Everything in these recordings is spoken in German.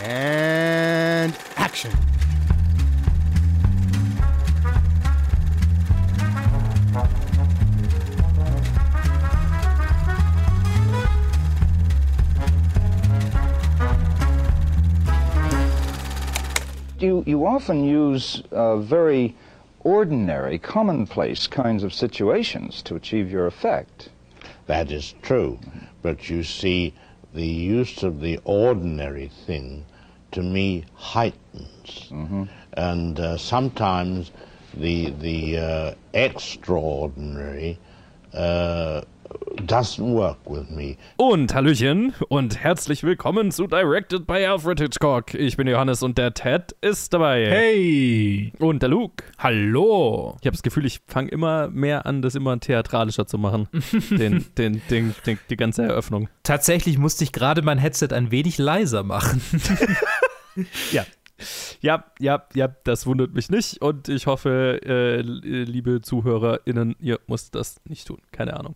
And action. You, you often use uh, very ordinary, commonplace kinds of situations to achieve your effect. That is true. But you see, the use of the ordinary thing to me heightens. And uh, sometimes the, the uh, extraordinary uh, doesn't work with me. Und Hallöchen und herzlich willkommen zu Directed by Alfred Hitchcock. Ich bin Johannes und der Ted ist dabei. Hey! Und der Luke. Hallo! Ich habe das Gefühl, ich fange immer mehr an, das immer theatralischer zu machen. den, den, den, den, die ganze Eröffnung. Tatsächlich musste ich gerade mein Headset ein wenig leiser machen. Ja. Ja, ja, ja, das wundert mich nicht und ich hoffe, äh, liebe ZuhörerInnen, ihr müsst das nicht tun. Keine Ahnung.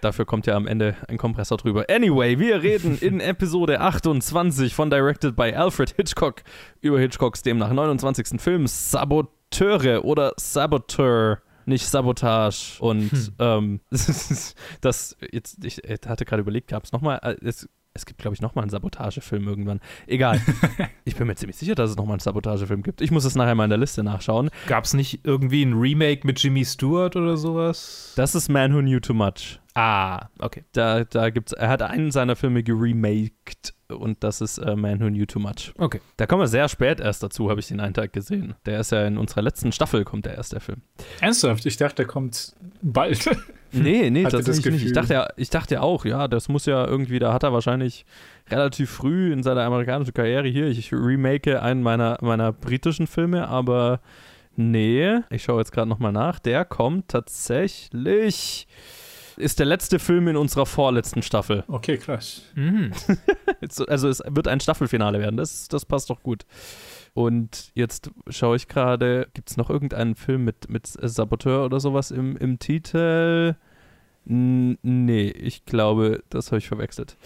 Dafür kommt ja am Ende ein Kompressor drüber. Anyway, wir reden in Episode 28 von Directed by Alfred Hitchcock über Hitchcocks demnach 29. Film Saboteure oder Saboteur. Nicht Sabotage. Und ähm, das, jetzt, ich hatte gerade überlegt, gab es nochmal, äh, es, es gibt, glaube ich, nochmal einen Sabotagefilm irgendwann. Egal. ich bin mir ziemlich sicher, dass es nochmal einen Sabotagefilm gibt. Ich muss es nachher mal in der Liste nachschauen. Gab es nicht irgendwie ein Remake mit Jimmy Stewart oder sowas? Das ist Man Who Knew Too Much. Ah, okay. Da, da gibt's, er hat einen seiner Filme geremaked und das ist äh, Man Who Knew Too Much. Okay. Da kommen wir sehr spät erst dazu, habe ich den einen Tag gesehen. Der ist ja in unserer letzten Staffel, kommt der erst, der Film. Ernsthaft? Ich dachte, der kommt bald. Nee, nee, Hatte das tatsächlich nicht. Ich dachte, ja, ich dachte ja auch, ja, das muss ja irgendwie, da hat er wahrscheinlich relativ früh in seiner amerikanischen Karriere hier, ich remake einen meiner, meiner britischen Filme, aber nee, ich schaue jetzt gerade nochmal nach, der kommt tatsächlich, ist der letzte Film in unserer vorletzten Staffel. Okay, krass. Mhm. Also es wird ein Staffelfinale werden, das, das passt doch gut. Und jetzt schaue ich gerade, gibt es noch irgendeinen Film mit, mit Saboteur oder sowas im, im Titel? Nee, ich glaube, das habe ich verwechselt.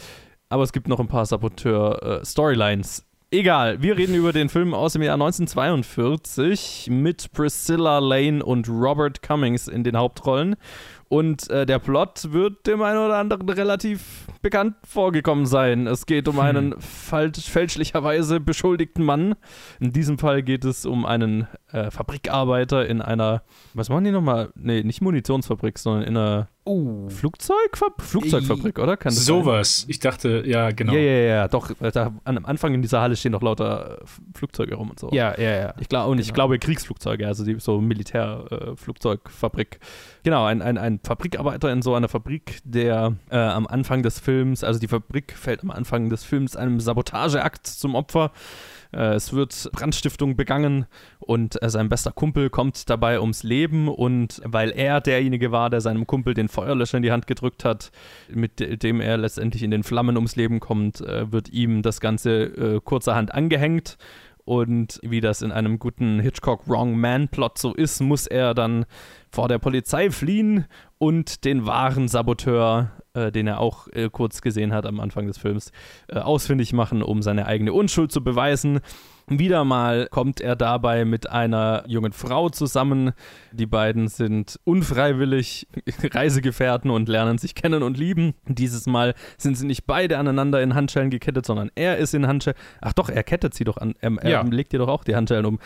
Aber es gibt noch ein paar Saboteur-Storylines. Egal, wir reden über den Film aus dem Jahr 1942 mit Priscilla Lane und Robert Cummings in den Hauptrollen. Und äh, der Plot wird dem einen oder anderen relativ bekannt vorgekommen sein. Es geht um einen falsch, fälschlicherweise beschuldigten Mann. In diesem Fall geht es um einen äh, Fabrikarbeiter in einer, was machen die nochmal? Nee, nicht Munitionsfabrik, sondern in einer Uh. Flugzeugfab Flugzeugfabrik, oder? Kann das sein? Sowas. Ich dachte, ja, genau. Ja, ja, ja, doch. äh, Da, an, am Anfang in dieser Halle stehen noch lauter äh, Flugzeuge rum und so. Ja, ja, ja. Ich glaube, und ich Genau. glaube Kriegsflugzeuge, also die, so Militärflugzeugfabrik. Äh, genau, ein, ein, ein Fabrikarbeiter in so einer Fabrik, der äh, am Anfang des Films, also die Fabrik fällt am Anfang des Films einem Sabotageakt zum Opfer. Äh, es wird Brandstiftung begangen und äh, sein bester Kumpel kommt dabei ums Leben und weil er derjenige war, der seinem Kumpel den Feuerlöscher in die Hand gedrückt hat, mit de- dem er letztendlich in den Flammen ums Leben kommt, äh, wird ihm das Ganze kurzerhand angehängt. Und wie das in einem guten Hitchcock Wrong Man Plot so ist, muss er dann vor der Polizei fliehen und den wahren Saboteur, äh, den er auch äh, kurz gesehen hat am Anfang des Films, äh, ausfindig machen, um seine eigene Unschuld zu beweisen. Wieder mal kommt er dabei mit einer jungen Frau zusammen. Die beiden sind unfreiwillig Reisegefährten und lernen sich kennen und lieben. Dieses Mal sind sie nicht beide aneinander in Handschellen gekettet, sondern er ist in Handschellen. Ach doch, er kettet sie doch an. Er, er Ja. legt ihr doch auch die Handschellen um.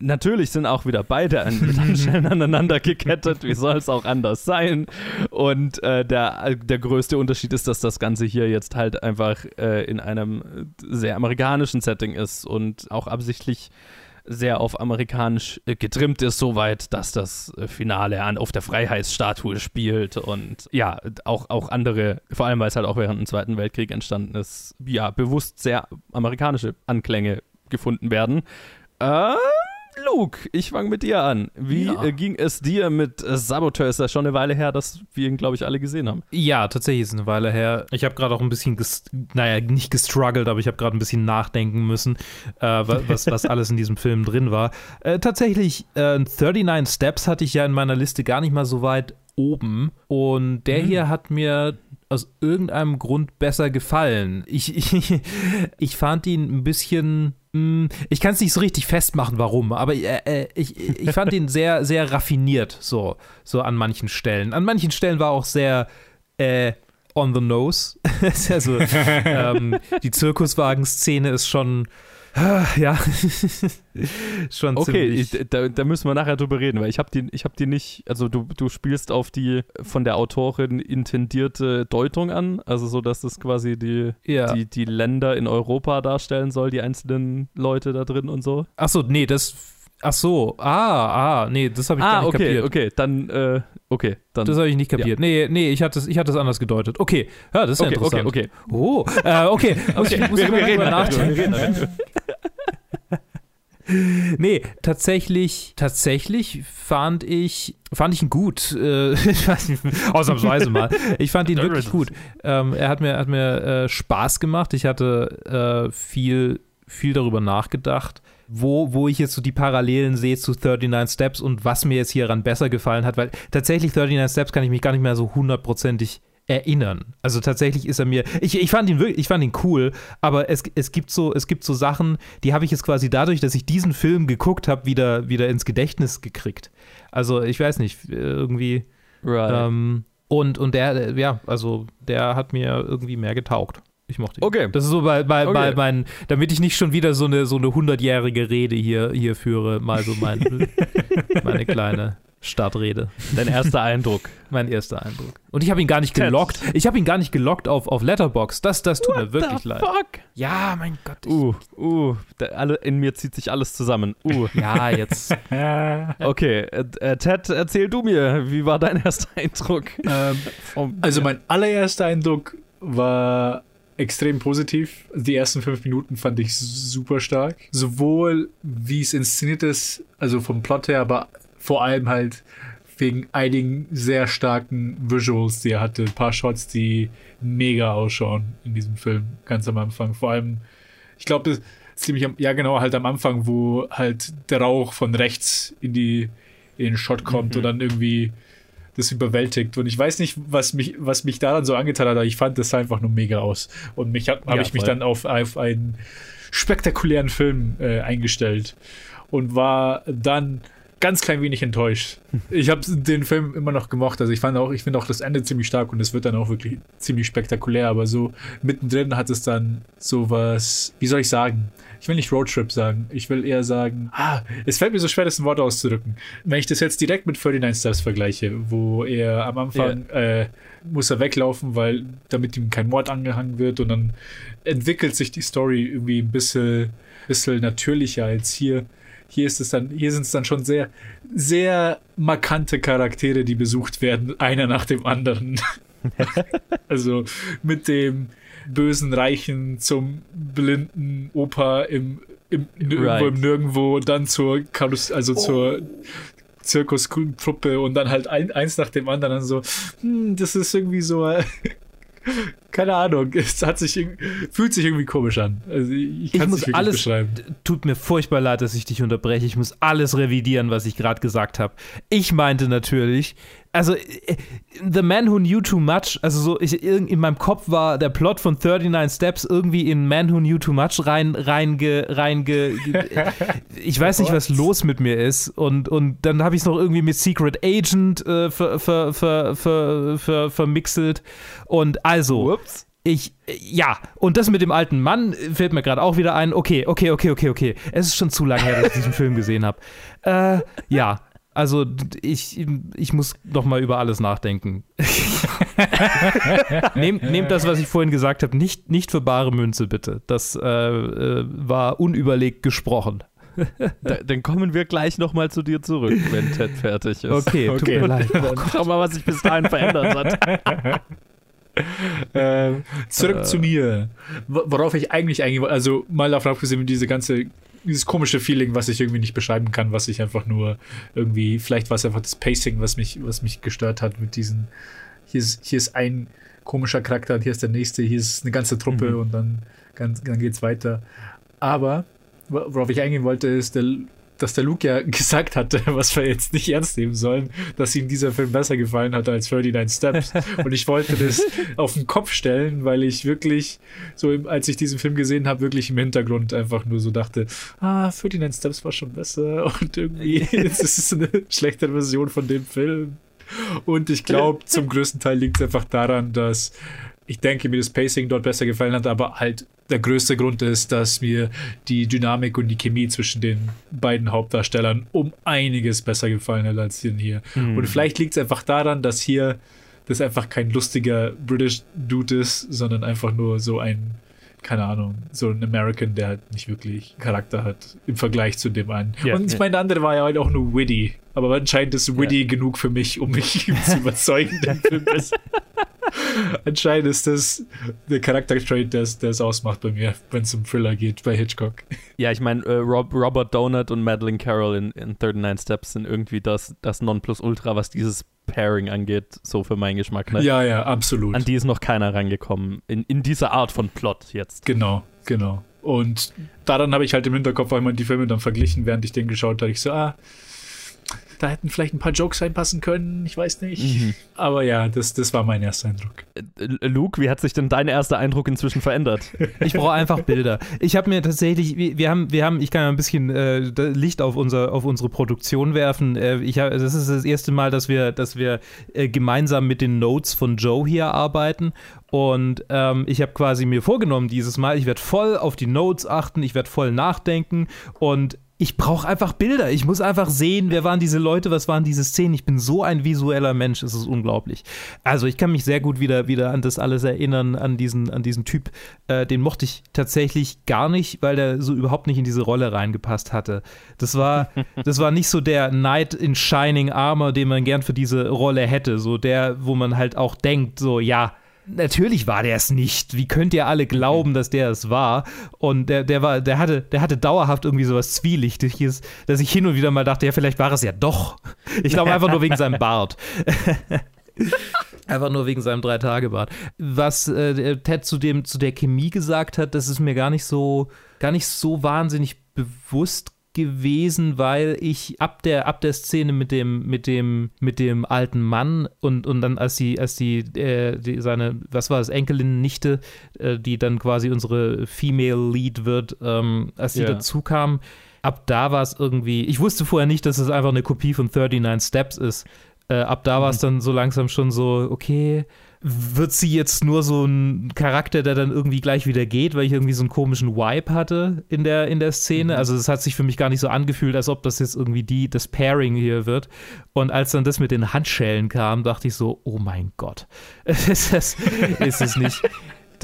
Natürlich sind auch wieder beide an Handschellen aneinander gekettet. Wie soll es auch anders sein? Und äh, der, der größte Unterschied ist, dass das Ganze hier jetzt halt einfach äh, in einem sehr amerikanischen Setting ist und auch absichtlich sehr auf amerikanisch äh, getrimmt ist, soweit, dass das äh, Finale an, auf der Freiheitsstatue spielt und ja, auch, auch andere, vor allem weil es halt auch während dem Zweiten Weltkrieg entstanden ist, ja, bewusst sehr amerikanische Anklänge gefunden werden. Äh, Luke, ich fange mit dir an. Wie Ja. äh, ging es dir mit äh, Saboteur? Ist das schon eine Weile her, dass wir ihn, glaube ich, alle gesehen haben? Ja, tatsächlich ist es eine Weile her. Ich habe gerade auch ein bisschen, naja, nicht gestruggelt, aber ich habe gerade ein bisschen nachdenken müssen, äh, wa- was, was alles in diesem Film drin war. Äh, tatsächlich, äh, 39 Steps hatte ich ja in meiner Liste gar nicht mal so weit oben. Und der hier hat mir aus irgendeinem Grund besser gefallen. Ich, ich, ich fand ihn ein bisschen. Mh, Ich kann es nicht so richtig festmachen, warum, aber äh, äh, ich, ich fand ihn sehr, sehr raffiniert, so, so an manchen Stellen. An manchen Stellen war auch sehr äh, on the nose. ist ja so, ähm, die Zirkuswagen-Szene ist schon. Ja, schon Okay, ziemlich. ich, da, da müssen wir nachher drüber reden, weil ich habe die, ich hab die nicht, also du, du spielst auf die von der Autorin intendierte Deutung an, also so, dass das quasi die, Ja. die, die Länder in Europa darstellen soll, die einzelnen Leute da drin und so. Achso, nee, das. Ach so, ah, ah, nee, das habe ich gar Ah, nicht okay, kapiert. okay, dann, äh, okay, dann. Das habe ich nicht kapiert. Nee, nee, ich hatte es ich hatte anders gedeutet. Okay, ja, das ist ja okay, okay, interessant. okay. Oh, äh, okay. Muss ich, muss ich mal drüber nachdenken. Nee, tatsächlich, tatsächlich fand ich, fand ich ihn gut. Äh, ich weiß nicht, ausnahmsweise mal. Ich fand ihn wirklich gut. Ähm, er hat mir, hat mir äh, Spaß gemacht. Ich hatte äh, viel, viel darüber nachgedacht, wo, wo ich jetzt so die Parallelen sehe zu 39 Steps und was mir jetzt hieran besser gefallen hat, weil tatsächlich 39 Steps kann ich mich gar nicht mehr so hundertprozentig erinnern. Also tatsächlich ist er mir, ich, ich fand ihn wirklich, ich fand ihn cool, aber es, es gibt so, es gibt so Sachen, die habe ich jetzt quasi dadurch, dass ich diesen Film geguckt habe, wieder, wieder ins Gedächtnis gekriegt. Also ich weiß nicht, irgendwie, Right. ähm, und, und der, ja, also der hat mir irgendwie mehr getaugt. Ich mochte ihn. Okay. Das ist so bei, bei, Okay. bei meinen, damit ich nicht schon wieder so eine so eine hundertjährige Rede hier, hier führe, mal so mein, meine kleine Startrede. Dein erster Eindruck. Mein erster Eindruck. Und ich habe ihn gar nicht gelockt. Ich habe ihn gar nicht gelockt auf, auf Letterbox. Das, das tut mir wirklich The leid. Fuck? Ja, mein Gott. Ich, Uh, uh, da, alle, in mir zieht sich alles zusammen. Uh. Ja, jetzt. Okay, äh, äh, Ted, erzähl du mir, wie war dein erster Eindruck? Ähm, Vom, also mein allererster Eindruck war extrem positiv. Die ersten fünf Minuten fand ich super stark. Sowohl wie es inszeniert ist, also vom Plot her, aber vor allem halt wegen einigen sehr starken Visuals, die er hatte. Ein paar Shots, die mega ausschauen in diesem Film, ganz am Anfang. Vor allem, ich glaube, das ziemlich, am, ja genau, halt am Anfang, wo halt der Rauch von rechts in die in den Shot kommt und dann irgendwie das überwältigt. Und ich weiß nicht, was mich, was mich daran so angetan hat, aber ich fand das sah einfach nur mega aus. Und mich habe hab Ja, ich mich dann auf, auf einen spektakulären Film äh, eingestellt und war dann ganz klein wenig enttäuscht. Ich habe den Film immer noch gemocht. Also ich fand auch, ich finde auch das Ende ziemlich stark und es wird dann auch wirklich ziemlich spektakulär. Aber so mittendrin hat es dann sowas, wie soll ich sagen? Ich will nicht Roadtrip sagen. Ich will eher sagen, ah, es fällt mir so schwer, das in Worte auszudrücken. Wenn ich das jetzt direkt mit 39 Steps vergleiche, wo er am Anfang äh, muss er weglaufen, weil damit ihm kein Mord angehangen wird und dann entwickelt sich die Story irgendwie ein bisschen, bisschen natürlicher als hier. Hier ist es dann, hier sind es dann schon sehr, sehr markante Charaktere, die besucht werden, einer nach dem anderen. also mit dem bösen Reichen zum blinden Opa im, im, irgendwo Right. im Nirgendwo, dann zur Karus also zur Zirkustruppe und dann halt ein, eins nach dem anderen so, hm, das ist irgendwie so, keine Ahnung, es hat sich, fühlt sich irgendwie komisch an. Also ich kann es muss nicht wirklich alles, beschreiben. tut mir furchtbar leid, dass ich dich unterbreche. Ich muss alles revidieren, was ich gerade gesagt habe. Ich meinte natürlich, also äh, The Man Who Knew Too Much, also so ich, in meinem Kopf war der Plot von 39 Steps irgendwie in Man Who Knew Too Much rein, reinge, reinge, ich weiß nicht, was los mit mir ist und, und dann habe ich es noch irgendwie mit Secret Agent äh, ver, ver, ver, ver, ver, vermixelt und also, Ups. ich, ja, und das mit dem alten Mann äh, fällt mir gerade auch wieder ein. Okay, okay, okay, okay, okay. Es ist schon zu lange her, dass ich diesen Film gesehen habe. Äh, ja, also ich, ich muss noch mal über alles nachdenken. nehmt, nehmt das, was ich vorhin gesagt habe, nicht, nicht für bare Münze, bitte. Das äh, äh, war unüberlegt gesprochen. Da, dann kommen wir gleich nochmal zu dir zurück, wenn Ted fertig ist. Okay, tut Okay. mir leid. Oh, Schau mal, was sich bis dahin verändert hat. Ähm, zurück Äh. zu mir. Wo- Worauf ich eigentlich eingehen wollte, also mal davon abgesehen, diese ganze, dieses komische Feeling, was ich irgendwie nicht beschreiben kann, was ich einfach nur irgendwie, vielleicht war es einfach das Pacing, was mich, was mich gestört hat mit diesen, hier ist, hier ist ein komischer Charakter und hier ist der nächste, hier ist eine ganze Truppe und dann, ganz, dann geht's weiter. Aber wo- worauf ich eingehen wollte, ist, der, dass der Luke ja gesagt hatte, was wir jetzt nicht ernst nehmen sollen, dass ihm dieser Film besser gefallen hat als 39 Steps. Und ich wollte das auf den Kopf stellen, weil ich wirklich, so als ich diesen Film gesehen habe, wirklich im Hintergrund einfach nur so dachte, ah, 39 Steps war schon besser und irgendwie ist es eine schlechtere Version von dem Film. Und ich glaube, zum größten Teil liegt es einfach daran, dass ich denke, mir das Pacing dort besser gefallen hat, aber halt der größte Grund ist, dass mir die Dynamik und die Chemie zwischen den beiden Hauptdarstellern um einiges besser gefallen hat als hier. Mhm. Und vielleicht liegt es einfach daran, dass hier das einfach kein lustiger British Dude ist, sondern einfach nur so ein, keine Ahnung, so ein American, der halt nicht wirklich Charakter hat im Vergleich zu dem einen. Yeah, und ich meine, der andere war ja halt auch nur witty, aber anscheinend ist witty yeah. genug für mich, um mich zu überzeugen, den Film besser. Anscheinend ist das der Charaktertrait, der es ausmacht bei mir, wenn es um Thriller geht, bei Hitchcock. Ja, ich meine, äh, Rob, Robert Donut und Madeline Carroll in, in 39 Steps sind irgendwie das, das Nonplusultra, was dieses Pairing angeht, so für meinen Geschmack. Ne? Ja, ja, absolut. An die ist noch keiner rangekommen, in, in dieser Art von Plot jetzt. Genau, genau. Und daran habe ich halt im Hinterkopf immer die Filme dann verglichen, während ich den geschaut habe. Ich so, ah, da hätten vielleicht ein paar Jokes reinpassen können, ich weiß nicht. Mhm. Aber ja, das, das war mein erster Eindruck. Äh, Luke, wie hat sich denn dein erster Eindruck inzwischen verändert? Ich brauche einfach Bilder. Ich habe mir tatsächlich, wir haben, wir haben, ich kann ja ein bisschen äh, Licht auf, unser, auf unsere Produktion werfen. Äh, ich hab, das ist das erste Mal, dass wir, dass wir äh, gemeinsam mit den Notes von Joe hier arbeiten. Und ähm, ich habe quasi mir vorgenommen dieses Mal, ich werde voll auf die Notes achten, ich werde voll nachdenken und ich brauche einfach Bilder. Ich muss einfach sehen, wer waren diese Leute, was waren diese Szenen. Ich bin so ein visueller Mensch, es ist unglaublich. Also ich kann mich sehr gut wieder, wieder an das alles erinnern, an diesen, an diesen Typ. Äh, den mochte ich tatsächlich gar nicht, weil der so überhaupt nicht in diese Rolle reingepasst hatte. Das war, das war nicht so der Knight in Shining Armor, den man gern für diese Rolle hätte. So der, wo man halt auch denkt, so ja, natürlich war der es nicht. Wie könnt ihr alle glauben, dass der es war? Und der, der war, der hatte, der hatte dauerhaft irgendwie sowas Zwielichtiges, dass ich hin und wieder mal dachte, ja, vielleicht war es ja doch. Ich glaube einfach nur wegen seinem Bart. Einfach nur wegen seinem Drei-Tage-Bart. Was äh, Ted zu, dem, zu der Chemie gesagt hat, das ist mir gar nicht so, gar nicht so wahnsinnig bewusst gewesen, weil ich ab der, ab der Szene mit dem, mit dem, mit dem alten Mann und, und dann als sie, als die, äh, die seine, was war das, Enkelin, Nichte, äh, die dann quasi unsere Female Lead wird, ähm, als sie yeah. dazu kam, ab da war es irgendwie, ich wusste vorher nicht, dass es einfach eine Kopie von 39 Steps ist. Äh, ab da war es mhm. dann so langsam schon so, okay, wird sie jetzt nur so ein Charakter, der dann irgendwie gleich wieder geht, weil ich irgendwie so einen komischen Vibe hatte in der, in der Szene. Mhm. Also es hat sich für mich gar nicht so angefühlt, als ob das jetzt irgendwie die, das Pairing hier wird. Und als dann das mit den Handschellen kam, dachte ich so, oh mein Gott. ist, es, ist es nicht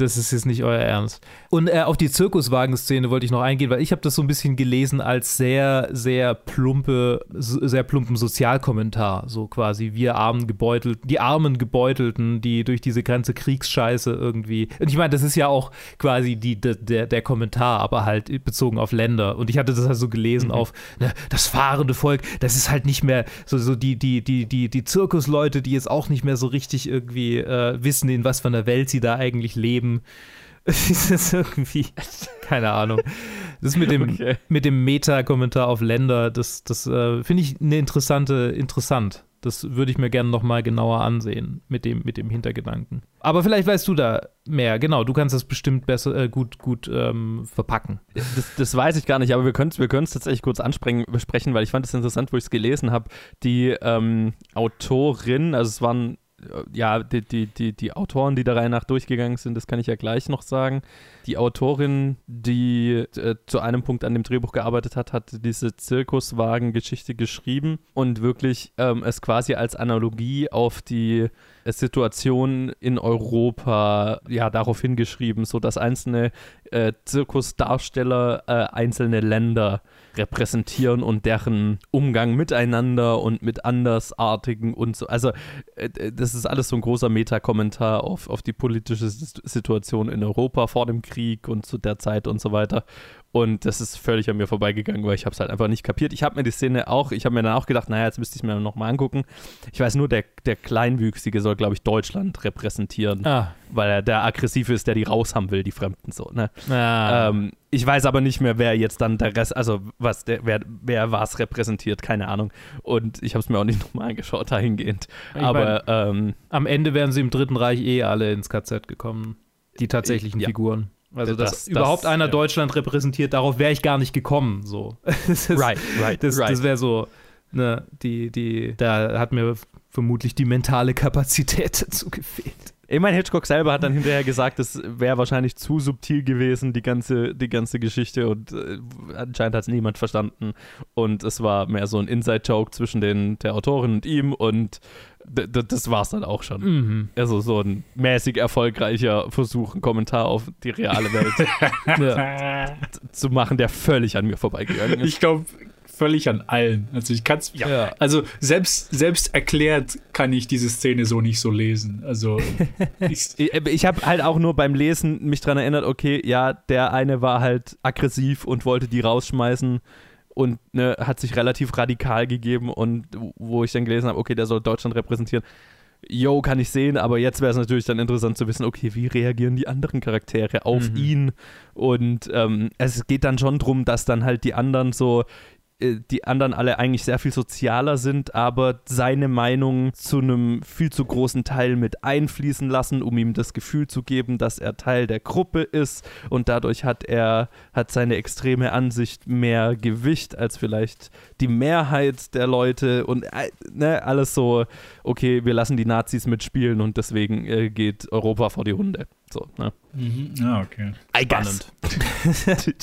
das ist jetzt nicht euer Ernst. Und äh, auf die Zirkuswagen-Szene wollte ich noch eingehen, weil ich habe das so ein bisschen gelesen als sehr, sehr plumpe, sehr plumpen Sozialkommentar. So quasi wir armen Gebeutelten, die armen Gebeutelten, die durch diese ganze Kriegsscheiße irgendwie. Und ich meine, das ist ja auch quasi die, der, der Kommentar, aber halt bezogen auf Länder. Und ich hatte das halt so gelesen mhm. auf ne, das fahrende Volk, das ist halt nicht mehr so, so die, die, die, die, die Zirkusleute, die jetzt auch nicht mehr so richtig irgendwie äh, wissen, in was für einer Welt sie da eigentlich leben Leben. Das ist irgendwie, keine Ahnung. Das mit dem, okay. mit dem Meta-Kommentar auf Länder, das, das äh, finde ich eine interessante, interessant. Das würde ich mir gerne nochmal genauer ansehen mit dem, mit dem Hintergedanken. Aber vielleicht weißt du da mehr. Genau, du kannst das bestimmt besser, äh, gut, gut ähm, verpacken. Das, das, weiß ich gar nicht, aber wir können es wir tatsächlich kurz ansprechen, besprechen, weil ich fand es interessant, wo ich es gelesen habe. Die ähm, Autorin, also es waren ja, die, die, die, die Autoren, die der Reihe nach durchgegangen sind, das kann ich ja gleich noch sagen. Die Autorin, die äh, zu einem Punkt an dem Drehbuch gearbeitet hat, hat diese Zirkuswagen-Geschichte geschrieben und wirklich ähm, es quasi als Analogie auf die Situation in Europa ja darauf hingeschrieben, sodass einzelne äh, Zirkusdarsteller äh, einzelne Länder repräsentieren und deren Umgang miteinander und mit Andersartigen und so. Also äh, das ist alles so ein großer Metakommentar auf, auf die politische Situation in Europa vor dem Krieg und zu der Zeit und so weiter. Und das ist völlig an mir vorbeigegangen, weil ich habe es halt einfach nicht kapiert. Ich habe mir die Szene auch, ich habe mir dann auch gedacht, naja, jetzt müsste ich mir noch mal angucken. Ich weiß nur, der, der Kleinwüchsige soll glaube ich, Deutschland repräsentieren, Ah. weil er der aggressive ist, der die raus haben will, die Fremden so. Ne? Ah. Ähm, ich weiß aber nicht mehr, wer jetzt dann der Rest, also was der, wer, wer was repräsentiert, keine Ahnung. Und ich habe es mir auch nicht nochmal angeschaut dahingehend. Ich aber ähm, Am Ende wären sie im Dritten Reich eh alle ins KZ gekommen. Die tatsächlichen Ja. Figuren. Also, dass Das- das- überhaupt einer ja. Deutschland repräsentiert, darauf wäre ich gar nicht gekommen. So. Das ist- right, right, Das, right. das wäre so, ne, die, die, da hat mir vermutlich die mentale Kapazität dazu gefehlt. Ich meine, Hitchcock selber hat dann hinterher gesagt, das wäre wahrscheinlich zu subtil gewesen, die ganze, die ganze Geschichte und äh, anscheinend hat es niemand verstanden und es war mehr so ein Inside-Joke zwischen den, der Autorin und ihm und das war es dann auch schon. Mhm. Also so ein mäßig erfolgreicher Versuch, einen Kommentar auf die reale Welt Ja. zu machen, der völlig an mir vorbeigegangen ist. Ich glaube, völlig an allen. Also ich kann es. Ja. Also selbst, selbst erklärt kann ich diese Szene so nicht so lesen. Also ich, Ich, ich habe halt auch nur beim Lesen mich dran erinnert, okay, ja, der eine war halt aggressiv und wollte die rausschmeißen und ne, hat sich relativ radikal gegeben und wo ich dann gelesen habe, okay, der soll Deutschland repräsentieren. Yo, kann ich sehen, aber jetzt wäre es natürlich dann interessant zu wissen, okay, wie reagieren die anderen Charaktere auf Mhm. ihn? Und ähm, es geht dann schon drum, dass dann halt die anderen so, die anderen alle eigentlich sehr viel sozialer sind, aber seine Meinung zu einem viel zu großen Teil mit einfließen lassen, um ihm das Gefühl zu geben, dass er Teil der Gruppe ist und dadurch hat er, hat seine extreme Ansicht mehr Gewicht als vielleicht die Mehrheit der Leute und äh, ne, alles so, okay, wir lassen die Nazis mitspielen und deswegen äh, geht Europa vor die Hunde. So, ne? mhm. ah, okay. Spannend.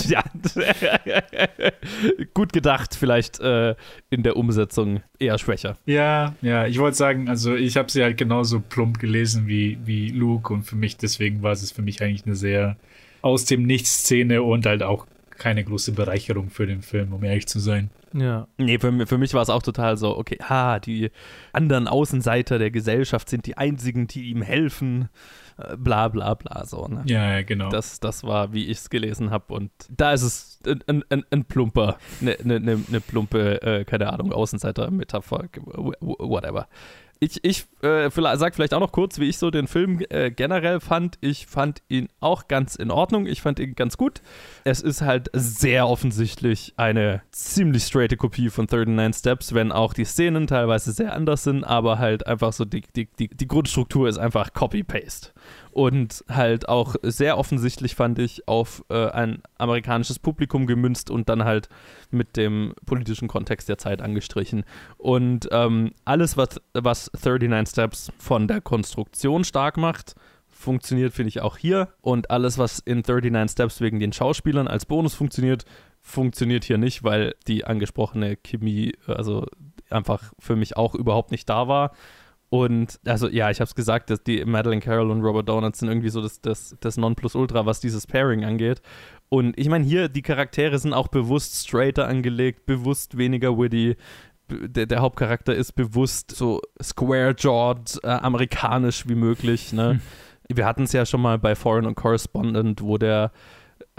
ja. Gut gedacht, vielleicht äh, in der Umsetzung eher schwächer. Ja, ja, ich wollte sagen, also ich habe sie halt genauso plump gelesen wie, wie Luke und für mich, deswegen war es für mich eigentlich eine sehr aus dem Nichts-Szene und halt auch keine große Bereicherung für den Film, um ehrlich zu sein. Ja. Nee, für, für mich war es auch total so, okay, ha, die anderen Außenseiter der Gesellschaft sind die einzigen, die ihm helfen, bla bla bla, so, ne? Ja, ja genau. Das, das war, wie ich es gelesen habe. Und da ist es ein, ein, ein, plumper, eine ne, ne, ne plumpe, äh, keine Ahnung, Außenseiter-Metapher, whatever. Ich, ich äh, sag vielleicht auch noch kurz, wie ich so den Film äh, generell fand. Ich fand ihn auch ganz in Ordnung. Ich fand ihn ganz gut. Es ist halt sehr offensichtlich eine ziemlich straighte Kopie von 39 Steps, wenn auch die Szenen teilweise sehr anders sind, aber halt einfach so die, die, die, die Grundstruktur ist einfach Copy-Paste. Und halt auch sehr offensichtlich fand ich auf äh, ein amerikanisches Publikum gemünzt und dann halt mit dem politischen Kontext der Zeit angestrichen. Und ähm, alles, was, was 39 Steps von der Konstruktion stark macht, funktioniert, finde ich, auch hier. Und alles, was in 39 Steps wegen den Schauspielern als Bonus funktioniert, funktioniert hier nicht, weil die angesprochene Chemie, also einfach für mich auch überhaupt nicht da war. Und also ja, ich habe es gesagt, dass die Madeleine Carroll und Robert Downard sind irgendwie so das, das, das Nonplusultra, was dieses Pairing angeht. Und ich meine, hier, die Charaktere sind auch bewusst straighter angelegt, bewusst weniger witty. Der, der Hauptcharakter ist bewusst so square-jawed, äh, amerikanisch wie möglich. Ne? Wir hatten es ja schon mal bei Foreign and Correspondent, wo der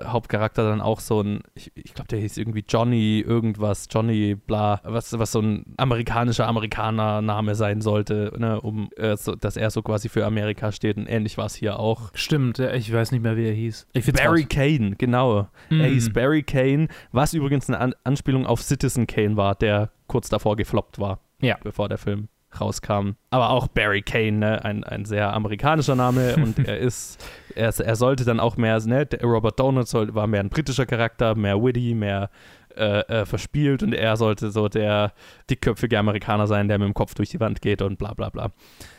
Hauptcharakter dann auch so ein, ich, ich glaube, der hieß irgendwie Johnny irgendwas, Johnny bla, was, was so ein amerikanischer Amerikaner-Name sein sollte, ne, um, äh, so, dass er so quasi für Amerika steht und ähnlich war es hier auch. Stimmt, ich weiß nicht mehr, wie er hieß. Barry raus. Kane, genau. Er Mhm. hieß Barry Kane, was übrigens eine An Anspielung auf Citizen Kane war, der kurz davor gefloppt war, Ja. bevor der Film rauskam. Aber auch Barry Kane, ne? ein, ein sehr amerikanischer Name und er ist, er, er sollte dann auch mehr, ne? Robert Donald soll, war mehr ein britischer Charakter, mehr witty, mehr äh, äh, verspielt und er sollte so der dickköpfige Amerikaner sein, der mit dem Kopf durch die Wand geht und bla bla bla.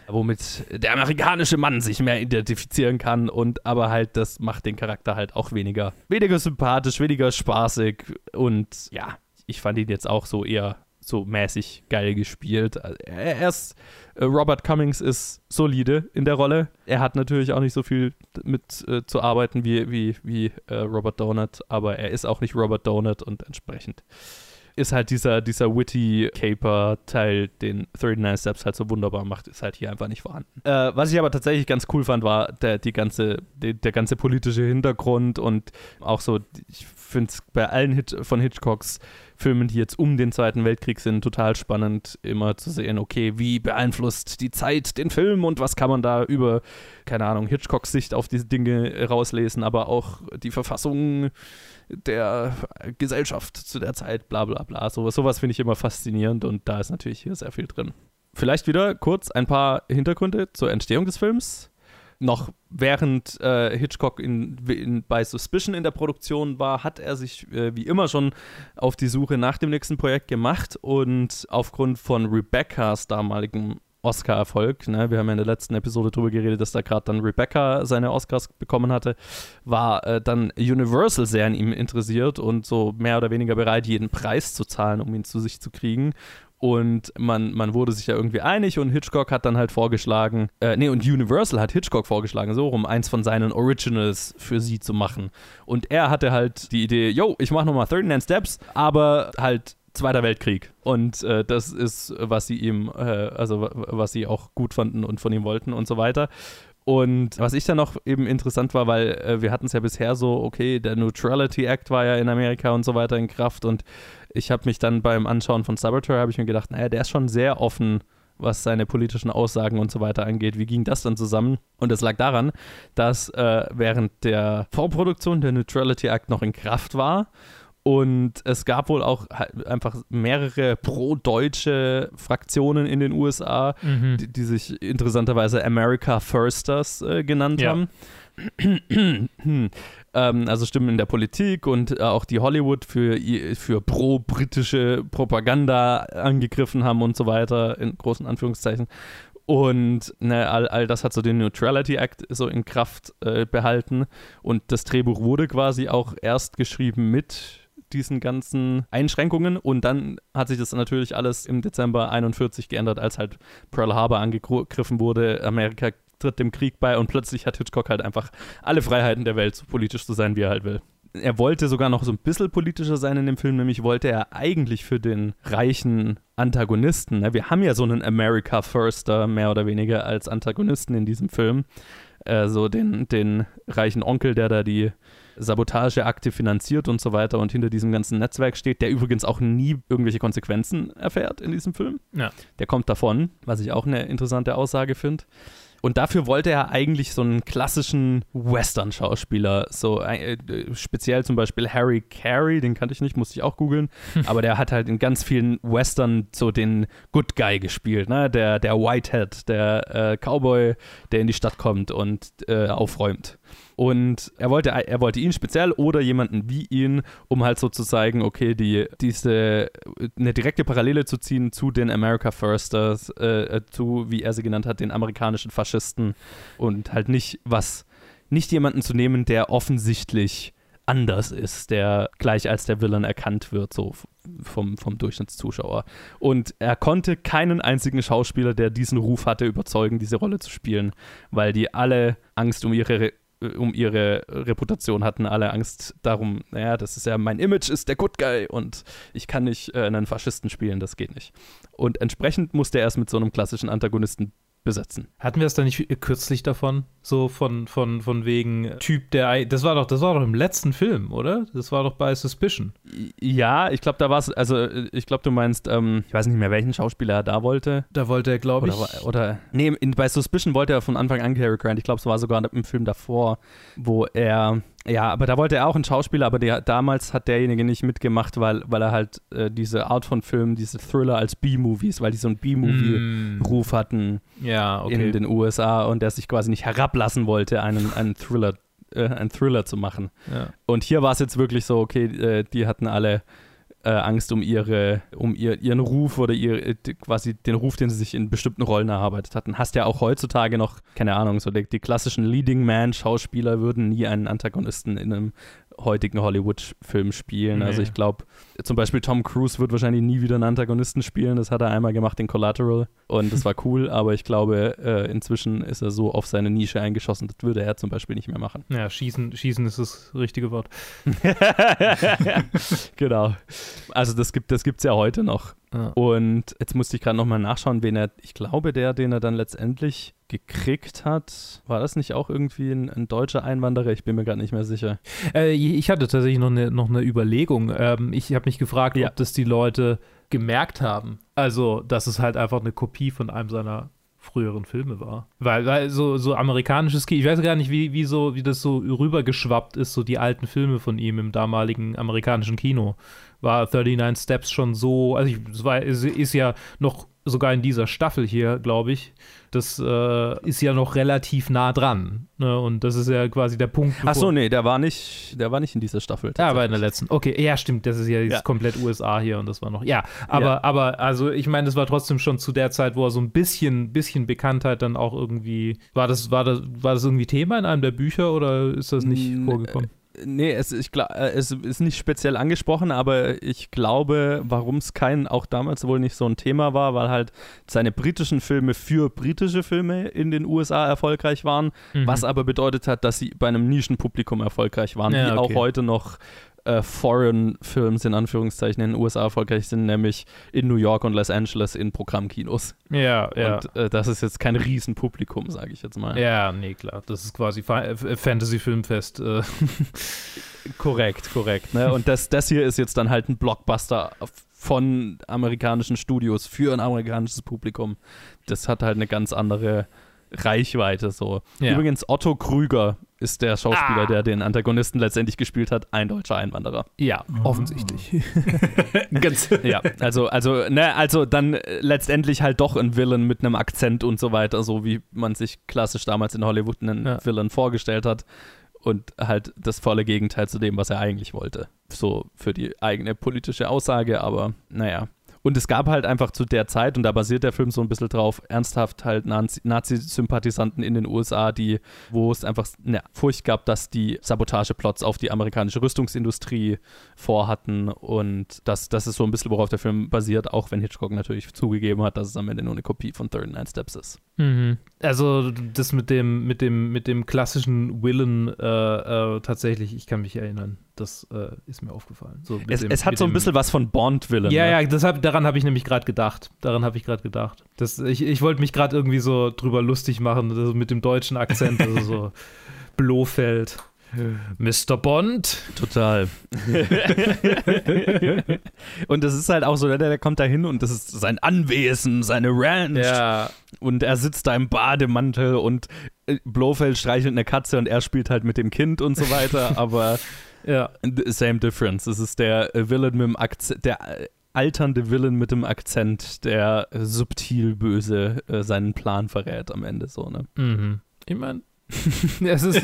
Womit der amerikanische Mann sich mehr identifizieren kann und aber halt, das macht den Charakter halt auch weniger, weniger sympathisch, weniger spaßig und ja, ich fand ihn jetzt auch so eher so mäßig geil gespielt. Also er ist, äh, Robert Cummings ist solide in der Rolle. Er hat natürlich auch nicht so viel mit äh, zu arbeiten wie, wie, wie äh, Robert Donut, aber er ist auch nicht Robert Donut und entsprechend ist halt dieser, dieser witty Caper-Teil, den 39 Steps halt so wunderbar macht, ist halt hier einfach nicht vorhanden. Äh, was ich aber tatsächlich ganz cool fand, war der, die ganze, die, der ganze politische Hintergrund und auch so, ich finde es bei allen Hit von Hitchcocks Filmen, die jetzt um den Zweiten Weltkrieg sind, total spannend, immer zu sehen, okay, wie beeinflusst die Zeit den Film und was kann man da über, keine Ahnung, Hitchcocks Sicht auf diese Dinge rauslesen, aber auch die Verfassung der Gesellschaft zu der Zeit, bla bla bla. So, sowas finde ich immer faszinierend und da ist natürlich hier sehr viel drin. Vielleicht wieder kurz ein paar Hintergründe zur Entstehung des Films noch während äh, Hitchcock in, in, bei Suspicion in der Produktion war, hat er sich äh, wie immer schon auf die Suche nach dem nächsten Projekt gemacht und aufgrund von Rebeccas damaligem Oscar-Erfolg, ne, wir haben ja in der letzten Episode darüber geredet, dass da gerade dann Rebecca seine Oscars bekommen hatte, war äh, dann Universal sehr an ihm interessiert und so mehr oder weniger bereit, jeden Preis zu zahlen, um ihn zu sich zu kriegen. Und man, man wurde sich ja irgendwie einig und Hitchcock hat dann halt vorgeschlagen, äh, nee, und Universal hat Hitchcock vorgeschlagen, so um eins von seinen Originals für sie zu machen. Und er hatte halt die Idee, yo, ich mache nochmal 39 Steps, aber halt Zweiter Weltkrieg. Und äh, das ist, was sie ihm, äh, also was sie auch gut fanden und von ihm wollten und so weiter. Und was ich dann noch eben interessant war, weil äh, wir hatten es ja bisher so, okay, der Neutrality Act war ja in Amerika und so weiter in Kraft und ich habe mich dann beim Anschauen von Saboteur, habe ich mir gedacht, naja, der ist schon sehr offen, was seine politischen Aussagen und so weiter angeht. Wie ging das dann zusammen? Und es lag daran, dass äh, während der Vorproduktion der Neutrality Act noch in Kraft war und es gab wohl auch einfach mehrere pro-deutsche Fraktionen in den USA, mhm. die, die, sich interessanterweise America Firsters äh, genannt ja. haben. ähm, also Stimmen in der Politik und äh, auch die Hollywood für, für pro-britische Propaganda angegriffen haben und so weiter, in großen Anführungszeichen. Und ne, all, all das hat so den Neutrality Act so in Kraft äh, behalten. Und das Drehbuch wurde quasi auch erst geschrieben mit diesen ganzen Einschränkungen. Und dann hat sich das natürlich alles im Dezember 41 geändert, als halt Pearl Harbor angegriffen wurde. Amerika tritt dem Krieg bei und plötzlich hat Hitchcock halt einfach alle Freiheiten der Welt, so politisch zu sein, wie er halt will. Er wollte sogar noch so ein bisschen politischer sein in dem Film, nämlich wollte er eigentlich für den reichen Antagonisten, ne? wir haben ja so einen America Firster mehr oder weniger als Antagonisten in diesem Film, äh, so den, den reichen Onkel, der da die Sabotageakte finanziert und so weiter und hinter diesem ganzen Netzwerk steht, der übrigens auch nie irgendwelche Konsequenzen erfährt in diesem Film. Ja. Der kommt davon, was ich auch eine interessante Aussage finde. Und dafür wollte er eigentlich so einen klassischen Western-Schauspieler, so äh, speziell zum Beispiel Harry Carey, den kannte ich nicht, musste ich auch googeln, aber der hat halt in ganz vielen Western so den Good Guy gespielt, ne? der, der Whitehead, der äh, Cowboy, der in die Stadt kommt und äh, aufräumt. Und er wollte, er wollte ihn speziell oder jemanden wie ihn, um halt so zu zeigen, okay, die, diese, eine direkte Parallele zu ziehen zu den America Firsters, äh, zu, wie er sie genannt hat, den amerikanischen Faschisten und halt nicht was, nicht jemanden zu nehmen, der offensichtlich anders ist, der gleich als der Villain erkannt wird, so vom, vom Durchschnittszuschauer. Und er konnte keinen einzigen Schauspieler, der diesen Ruf hatte, überzeugen, diese Rolle zu spielen, weil die alle Angst um ihre äh, um ihre Reputation hatten alle Angst darum, naja, das ist ja, mein Image ist der Good Guy und ich kann nicht äh, einen Faschisten spielen, das geht nicht. Und entsprechend musste er es mit so einem klassischen Antagonisten besetzen. Hatten wir es da nicht kürzlich davon? So von, von, von wegen Typ, der. Das war doch, das war doch im letzten Film, oder? Das war doch bei Suspicion. Ja, ich glaube, da war es, also ich glaube, du meinst, ähm, ich weiß nicht mehr, welchen Schauspieler er da wollte. Da wollte er, glaube ich. Oder, oder nee, in, bei Suspicion wollte er von Anfang an Cary Grant. Ich glaube, es war sogar im Film davor, wo er ja, aber da wollte er auch einen Schauspieler, aber der, damals hat derjenige nicht mitgemacht, weil, weil er halt äh, diese Art von Filmen, diese Thriller als B-Movies, weil die so einen B-Movie-Ruf mm. hatten ja, okay. in den USA und der sich quasi nicht herablassen wollte, einen, einen Thriller, äh, einen Thriller zu machen. Ja. Und hier war es jetzt wirklich so, okay, äh, die hatten alle äh, Angst um ihre, um ihr, ihren Ruf oder ihr, äh, quasi den Ruf, den sie sich in bestimmten Rollen erarbeitet hatten. Hast ja auch heutzutage noch, keine Ahnung, so die, die klassischen Leading Man-Schauspieler würden nie einen Antagonisten in einem heutigen Hollywood-Film spielen. Also nee. Also ich glaube, zum Beispiel Tom Cruise wird wahrscheinlich nie wieder einen Antagonisten spielen. Das hat er einmal gemacht in Collateral und das war cool, aber ich glaube, äh, inzwischen ist er so auf seine Nische eingeschossen, das würde er zum Beispiel nicht mehr machen. Ja, schießen, schießen ist das richtige Wort. genau. Also das gibt es ja heute noch. Ja. Und jetzt musste ich gerade nochmal nachschauen, wen er, ich glaube, der, den er dann letztendlich gekriegt hat, war das nicht auch irgendwie ein, ein deutscher Einwanderer? Ich bin mir gerade nicht mehr sicher. Äh, ich hatte tatsächlich noch eine, noch eine Überlegung. Ähm, ich habe mich gefragt, Ja. ob das die Leute gemerkt haben. Also, dass es halt einfach eine Kopie von einem seiner früheren Filme war. Weil, weil so, so amerikanisches Kino, ich weiß gar nicht, wie, wie, so, wie das so rübergeschwappt ist, so die alten Filme von ihm im damaligen amerikanischen Kino. War 39 Steps schon so, also ich, ist ja noch sogar in dieser Staffel hier, glaube ich, das äh, ist ja noch relativ nah dran. Ne? Und das ist ja quasi der Punkt. Ach so, nee, der war nicht, der war nicht in dieser Staffel. ja, aber in der letzten. Okay, ja, stimmt. Das ist ja jetzt Ja. komplett USA hier und das war noch. Ja, aber, Ja. aber, also ich meine, das war trotzdem schon zu der Zeit, wo er so ein bisschen, bisschen Bekanntheit dann auch irgendwie. War das, war das, war das irgendwie Thema in einem der Bücher oder ist das nicht Mm, vorgekommen? Nee, es, ich, äh, es ist nicht speziell angesprochen, aber ich glaube, warum es kein, auch damals wohl nicht so ein Thema war, weil halt seine britischen Filme für britische Filme in den USA erfolgreich waren, Mhm. was aber bedeutet hat, dass sie bei einem Nischenpublikum erfolgreich waren, Ja, wie okay. auch heute noch äh, Foreign Films in Anführungszeichen in den USA erfolgreich sind, nämlich in New York und Los Angeles in Programmkinos. Ja, ja. Und äh, das ist jetzt kein Riesenpublikum, sage ich jetzt mal. ja, nee, klar. Das ist quasi Fa- Fantasy-Filmfest. Äh. Korrekt, korrekt. Ne? Und das, das hier ist jetzt dann halt ein Blockbuster von amerikanischen Studios für ein amerikanisches Publikum. Das hat halt eine ganz andere Reichweite so. Ja. Übrigens, Otto Krüger ist der Schauspieler, Ah. der den Antagonisten letztendlich gespielt hat, ein deutscher Einwanderer. Ja, offensichtlich. Ganz. Ja, also, also, ne, also dann äh, letztendlich halt doch ein Villain mit einem Akzent und so weiter, so wie man sich klassisch damals in Hollywood einen Ja. Villain vorgestellt hat. Und halt das volle Gegenteil zu dem, was er eigentlich wollte. So für die eigene politische Aussage, aber naja. Und es gab halt einfach zu der Zeit, und da basiert der Film so ein bisschen drauf, ernsthaft halt Nazi- Nazi-Sympathisanten in den USA, die, wo es einfach eine Furcht gab, dass die Sabotageplots auf die amerikanische Rüstungsindustrie vorhatten. Und das, das ist so ein bisschen, worauf der Film basiert, auch wenn Hitchcock natürlich zugegeben hat, dass es am Ende nur eine Kopie von 39 Steps ist. Mhm. Also das mit dem, mit dem, mit dem klassischen Willen äh, äh, tatsächlich, ich kann mich erinnern. Das äh, ist mir aufgefallen. So Es, dem- es hat so ein bisschen was von Bond-Villain. Ja, ne? ja, das hab, daran habe ich nämlich gerade gedacht. Daran habe ich gerade gedacht. Das, ich ich wollte mich gerade irgendwie so drüber lustig machen, also mit dem deutschen Akzent, also so Blofeld. Mr. Bond. Total. und das ist halt auch so, der, der kommt da hin und das ist sein Anwesen, seine Ranch. Ja. Und er sitzt da im Bademantel und äh, Blofeld streichelt eine Katze und er spielt halt mit dem Kind und so weiter. aber Ja. same difference. Es ist der äh, Villain mit dem Akzent, der äh, alternde Villain mit dem Akzent, der äh, subtil böse seinen Plan verrät am Ende so, ne? Mhm. Ich meine, es ist.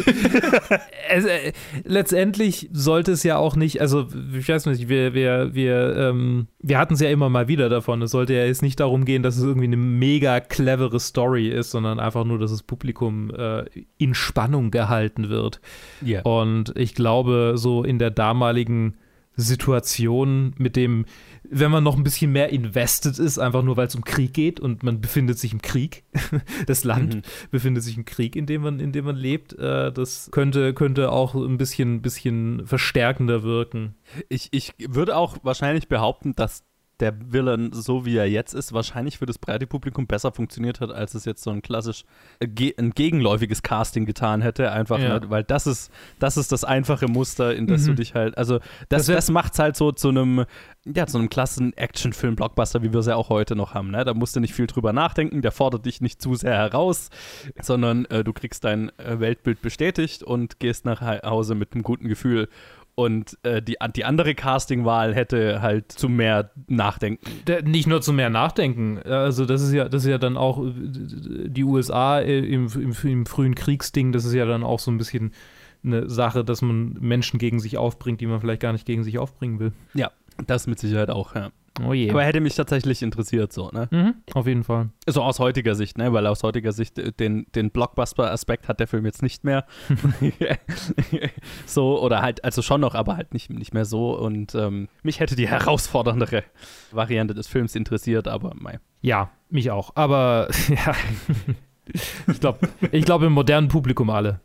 es, äh, letztendlich sollte es ja auch nicht, also ich weiß nicht, wir, wir, wir, ähm, wir hatten es ja immer mal wieder davon. Es sollte ja jetzt nicht darum gehen, dass es irgendwie eine mega clevere Story ist, sondern einfach nur, dass das Publikum äh, in Spannung gehalten wird. Ja. Und ich glaube, so in der damaligen Situation mit dem, wenn man noch ein bisschen mehr invested ist, einfach nur weil es um Krieg geht und man befindet sich im Krieg, das Land Mhm. befindet sich im Krieg, in dem man, in dem man lebt, äh, das könnte, könnte auch ein bisschen, bisschen verstärkender wirken. Ich, ich würde auch wahrscheinlich behaupten, dass der Villain, so wie er jetzt ist, wahrscheinlich für das breite Publikum besser funktioniert hat, als es jetzt so ein klassisch äh, ge ein gegenläufiges Casting getan hätte. Einfach, Ja. ne, weil das ist, das ist das einfache Muster, in das Mhm. du dich halt, also das, Das das macht es halt so zu einem, ja, zu einem klassen Actionfilm-Blockbuster, wie wir es ja auch heute noch haben. Ne? Da musst du nicht viel drüber nachdenken, der fordert dich nicht zu sehr heraus, sondern äh, du kriegst dein äh, Weltbild bestätigt und gehst nach Hause mit einem guten Gefühl. Und äh, die, die andere Castingwahl hätte halt zu mehr Nachdenken. Der, nicht nur zu mehr Nachdenken, also das ist ja, das ist ja dann auch die USA im, im, im frühen Kriegsding, das ist ja dann auch so ein bisschen eine Sache, dass man Menschen gegen sich aufbringt, die man vielleicht gar nicht gegen sich aufbringen will. Ja, das mit Sicherheit auch, ja. Oh je. Aber hätte mich tatsächlich interessiert, so, ne? mhm, auf jeden Fall. So aus heutiger Sicht, ne? Weil aus heutiger Sicht äh, den, den Blockbuster-Aspekt hat der Film jetzt nicht mehr. so, oder halt, also schon noch, aber halt nicht, nicht mehr so. Und ähm, mich hätte die herausforderndere Variante des Films interessiert, aber mei. Ja, mich auch. Aber ja. Ich glaube, ich glaub, im modernen Publikum alle.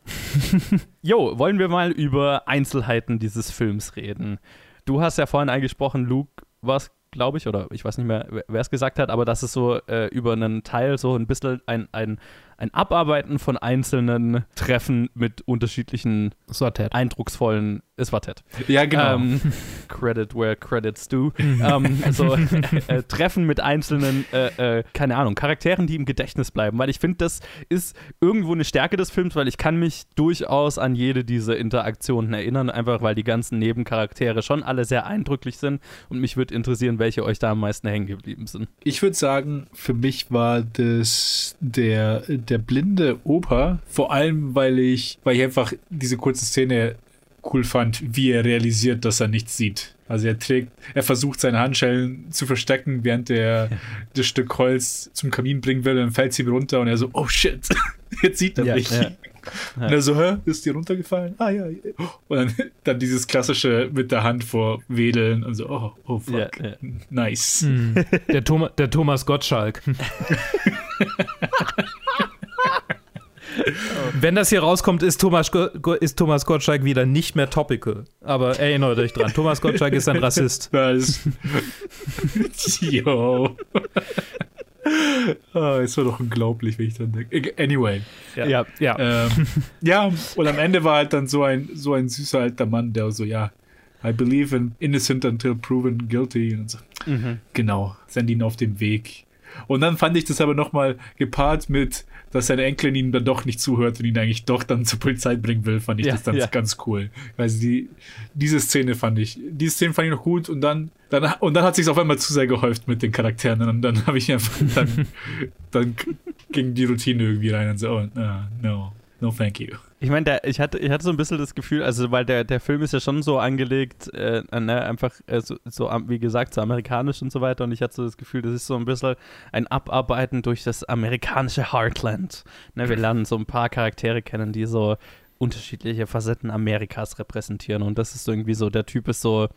Jo, wollen wir mal über Einzelheiten dieses Films reden. Du hast ja vorhin angesprochen, Luke, war es, glaube ich, oder ich weiß nicht mehr, wer es gesagt hat, aber dass es so äh, über einen Teil so ein bisschen ein, ein, ein Abarbeiten von einzelnen Treffen mit unterschiedlichen Ted. eindrucksvollen, es war Ted. Ja, genau. Ähm, credit where credits do. ähm, so äh, Treffen mit einzelnen, äh, äh, keine Ahnung, Charakteren, die im Gedächtnis bleiben. Weil ich finde, das ist irgendwo eine Stärke des Films, weil ich kann mich durchaus an jede dieser Interaktionen erinnern, einfach weil die ganzen Nebencharaktere schon alle sehr eindrücklich sind und mich würde interessieren, welche euch da am meisten hängen geblieben sind. Ich würde sagen, für mich war das der, der blinde Opa, vor allem weil ich, weil ich einfach diese kurze Szene cool fand, wie er realisiert, dass er nichts sieht. Also er trägt, er versucht seine Handschellen zu verstecken, während er das Stück Holz zum Kamin bringen will, dann fällt es ihm runter und er so, oh shit, jetzt sieht er Ja, mich. ja. Und er so, hä, ist dir runtergefallen? Ah ja. ja. Und dann, dann dieses klassische mit der Hand vor Wedeln und so, oh, oh fuck, Ja, ja. nice. Hm. Der, Thoma, der Thomas Gottschalk. Wenn das hier rauskommt, ist Thomas, ist Thomas Gottschalk wieder nicht mehr topical. Aber erinnert euch dran, Thomas Gottschalk ist ein Rassist. Nice. Yo. Ah, es war doch unglaublich, wenn ich dran denke. Anyway. Ja, Ja. Ähm, ja, und am Ende war halt dann so ein, so ein süßer alter Mann, der so, ja, I believe in innocent until proven guilty. Und so. Mhm. Genau, send ihn auf den Weg. Und dann fand ich das aber nochmal gepaart mit, dass seine Enkelin ihm dann doch nicht zuhört und ihn eigentlich doch dann zur Polizei bringen will, fand ich Ja, das dann ja. ganz cool. Also die, diese Szene fand ich, diese Szene fand ich noch gut und dann, dann und dann hat sich auf einmal zu sehr gehäuft mit den Charakteren und dann habe ich einfach, dann, dann ging die Routine irgendwie rein und so, oh, no, no, no thank you. Ich meine, ich hatte, ich hatte so ein bisschen das Gefühl, also weil der, der Film ist ja schon so angelegt, äh, ne, einfach äh, so, so, wie gesagt, so amerikanisch und so weiter. Und ich hatte so das Gefühl, das ist so ein bisschen ein Abarbeiten durch das amerikanische Heartland. Ne, wir lernen so ein paar Charaktere kennen, die so unterschiedliche Facetten Amerikas repräsentieren. Und das ist irgendwie so, der Typ ist so